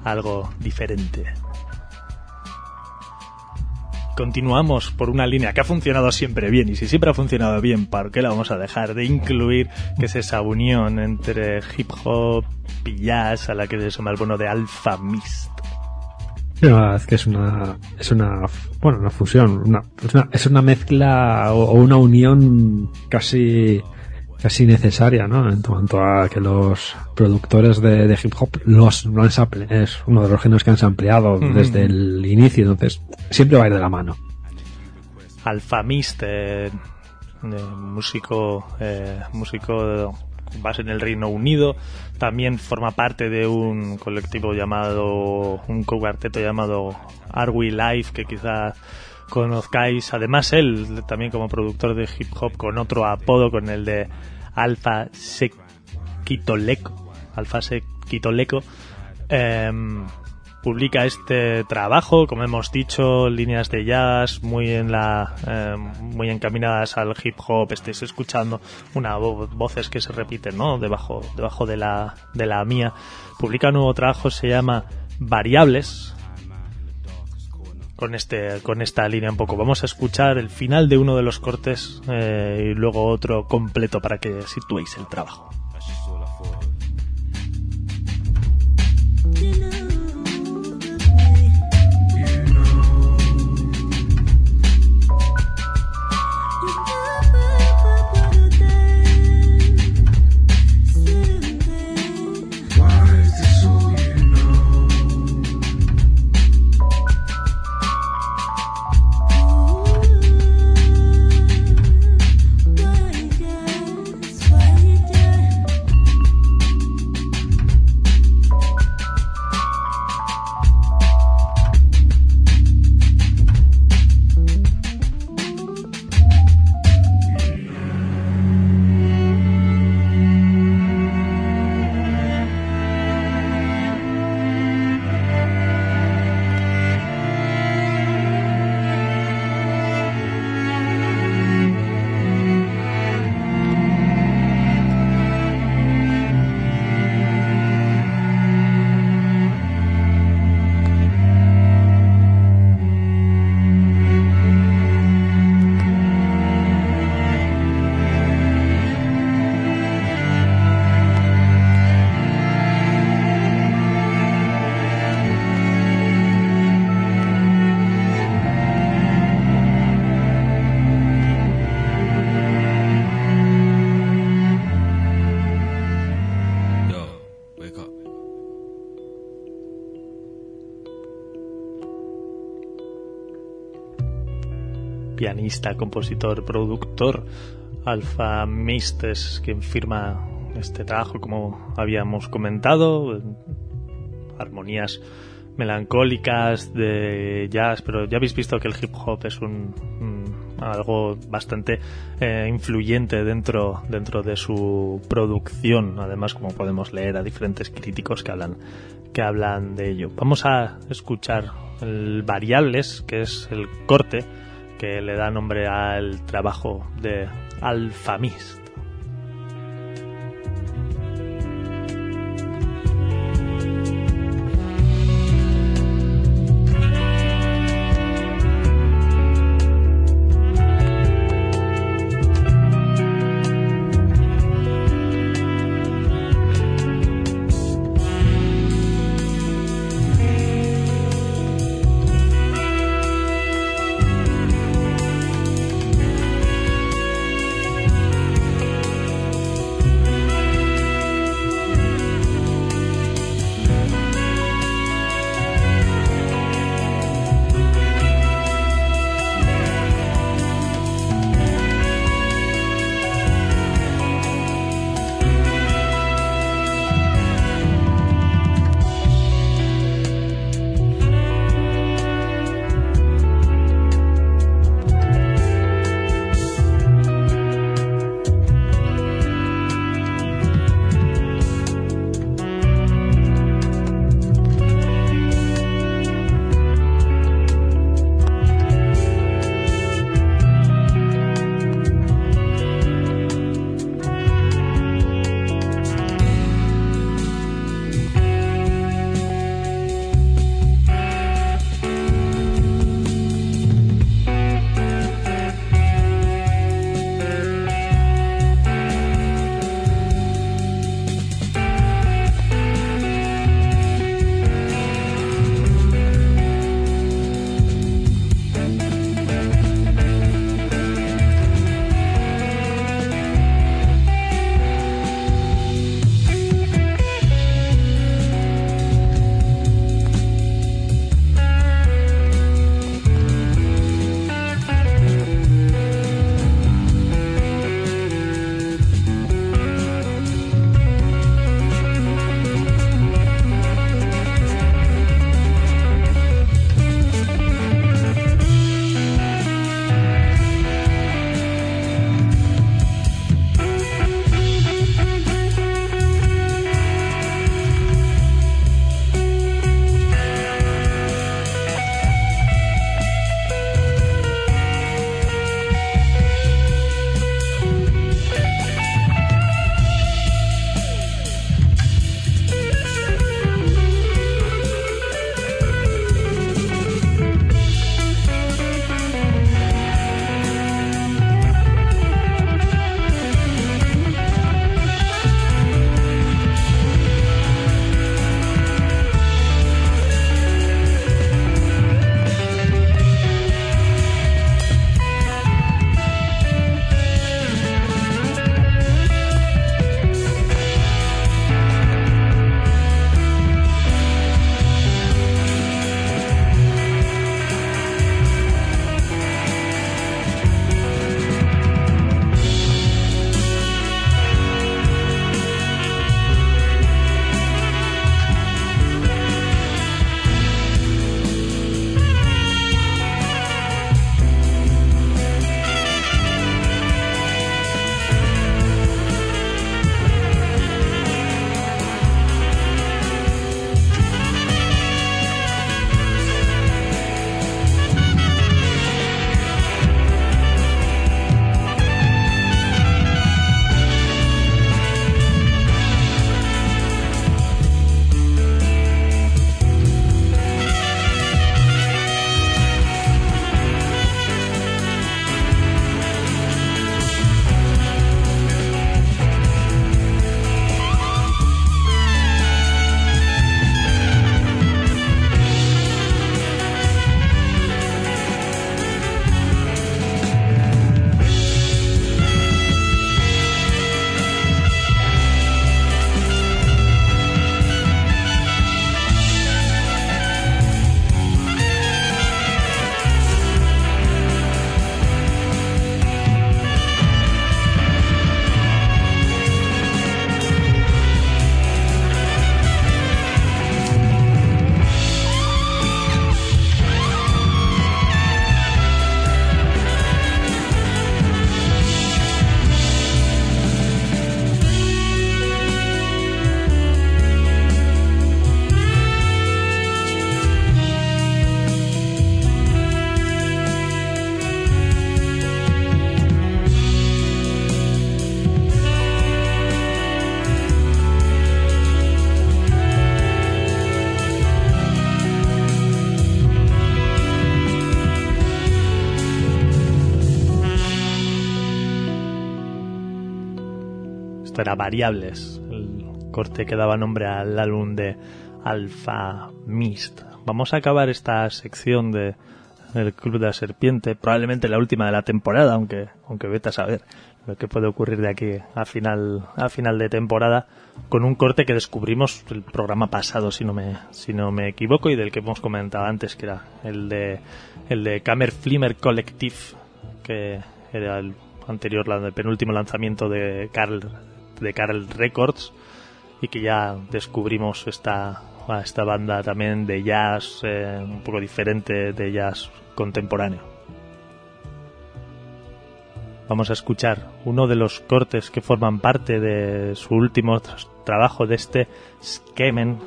algo diferente. Continuamos por una línea que ha funcionado siempre bien y si siempre ha funcionado bien, ¿por qué la vamos a dejar de incluir? Que es esa unión entre hip hop y jazz a la que se suma el bono de Alpha Mist. Verdad es que es una, es una, bueno, una fusión, una, es, una, mezcla o una unión casi, casi necesaria, ¿no? En cuanto a que los productores de, de hip hop los, lo han sample- es uno de los géneros que han ampliado desde el inicio, entonces siempre va a ir de la mano. Alpha Mist, eh, eh, músico, eh, músico con base en el Reino Unido, también forma parte de un colectivo llamado, un cuarteto llamado Are We Live, que quizá conozcáis. Además, él también como productor de hip hop con otro apodo, con el de Alfa Sequitoleco. Alfa Sequitoleco. em, publica este trabajo, como hemos dicho, líneas de jazz muy en la em, muy encaminadas al hip hop. Estáis escuchando una vo- voces que se repiten, ¿no? Debajo debajo de la de la mía. Publica un nuevo trabajo, se llama Variables. Con este con esta línea un poco. Vamos a escuchar el final de uno de los cortes eh, y luego otro completo para que situéis el trabajo. Compositor, productor. Alfa Mist es quien firma este trabajo, como habíamos comentado. Armonías melancólicas de jazz, pero ya habéis visto que el hip hop es un, un- algo bastante eh, influyente dentro dentro de su producción. Además, como podemos leer a diferentes críticos que hablan que hablan de ello. Vamos a escuchar el Variables, que es el corte que le da nombre al trabajo de Alfamist. Variables, el corte que daba nombre al álbum de Alpha Mist. Vamos a acabar esta sección de el Club de la Serpiente, probablemente la última de la temporada, aunque, aunque vete a saber lo que puede ocurrir de aquí a final, a final de temporada, con un corte que descubrimos el programa pasado, si no me, si no me equivoco, y del que hemos comentado antes, que era el de, el de Kamer Flimmer Collective, que era el anterior, el penúltimo lanzamiento de Carl, de Carl Records, y que ya descubrimos esta, esta banda también de jazz eh, un poco diferente, de jazz contemporáneo. Vamos a escuchar uno de los cortes que forman parte de su último tr- trabajo de este Skemen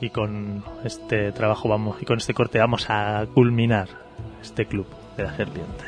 y con este trabajo vamos y con este corte vamos a culminar este club de la serpiente.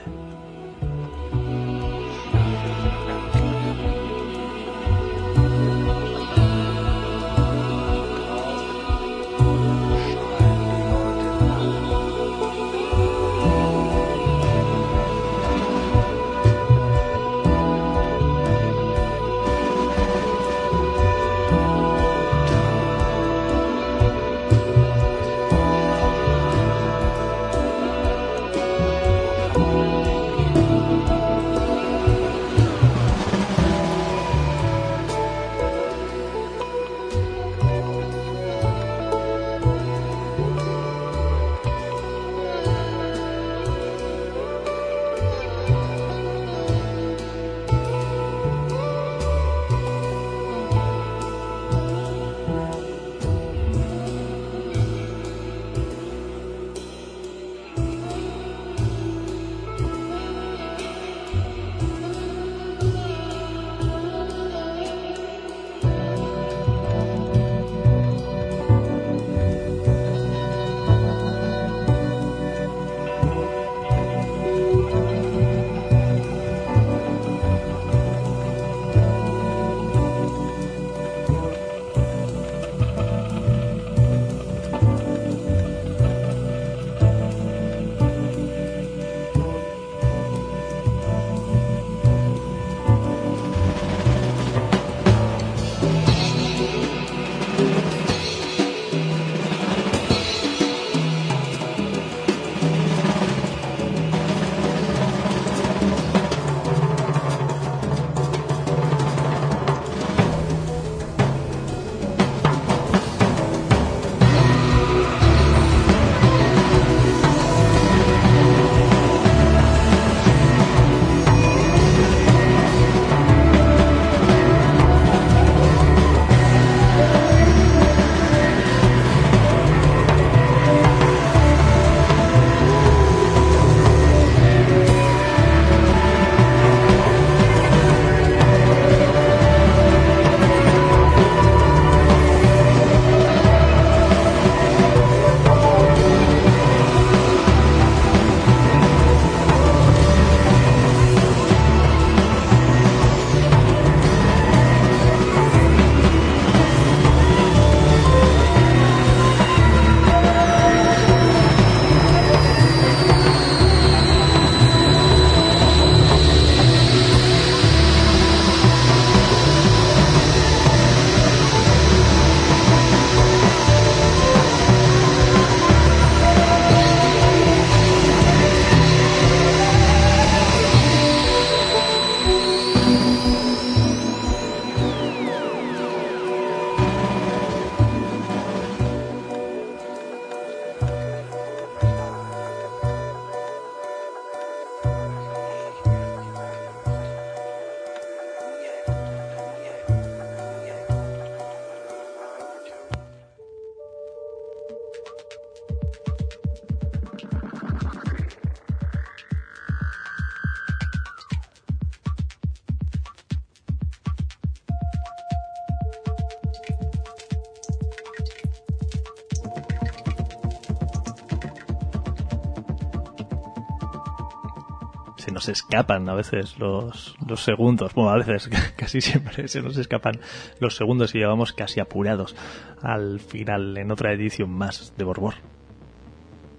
Nos escapan a veces los, los segundos. Bueno, a veces *laughs* casi siempre se nos escapan los segundos y llegamos casi apurados al final en otra edición más de Borbor.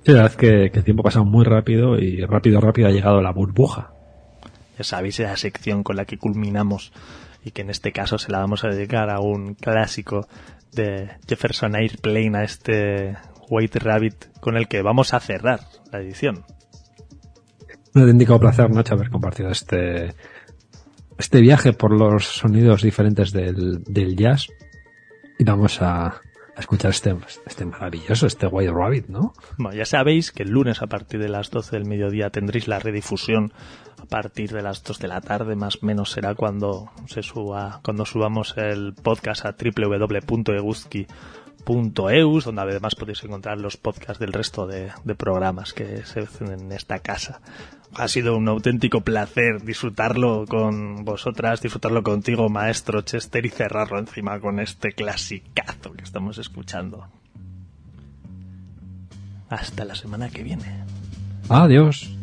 Sí, la verdad es que, que el tiempo pasa muy rápido y rápido, rápido ha llegado la burbuja. Ya sabéis, esa sección con la que culminamos y que en este caso se la vamos a dedicar a un clásico de Jefferson Airplane, a este White Rabbit con el que vamos a cerrar la edición. Un auténtico placer, Nacho, haber compartido este, este viaje por los sonidos diferentes del, del jazz. Y vamos a, escuchar este, este maravilloso, este White Rabbit, ¿no? Bueno, ya sabéis que el lunes a partir de las 12 del mediodía tendréis la redifusión a partir de las 2 de la tarde, más o menos será cuando se suba, cuando subamos el podcast a www.eguski.eus, donde además podéis encontrar los podcasts del resto de, de programas que se hacen en esta casa. Ha sido un auténtico placer disfrutarlo con vosotras, disfrutarlo contigo, maestro Chester, y cerrarlo encima con este clasicazo que estamos escuchando. Hasta la semana que viene. Adiós.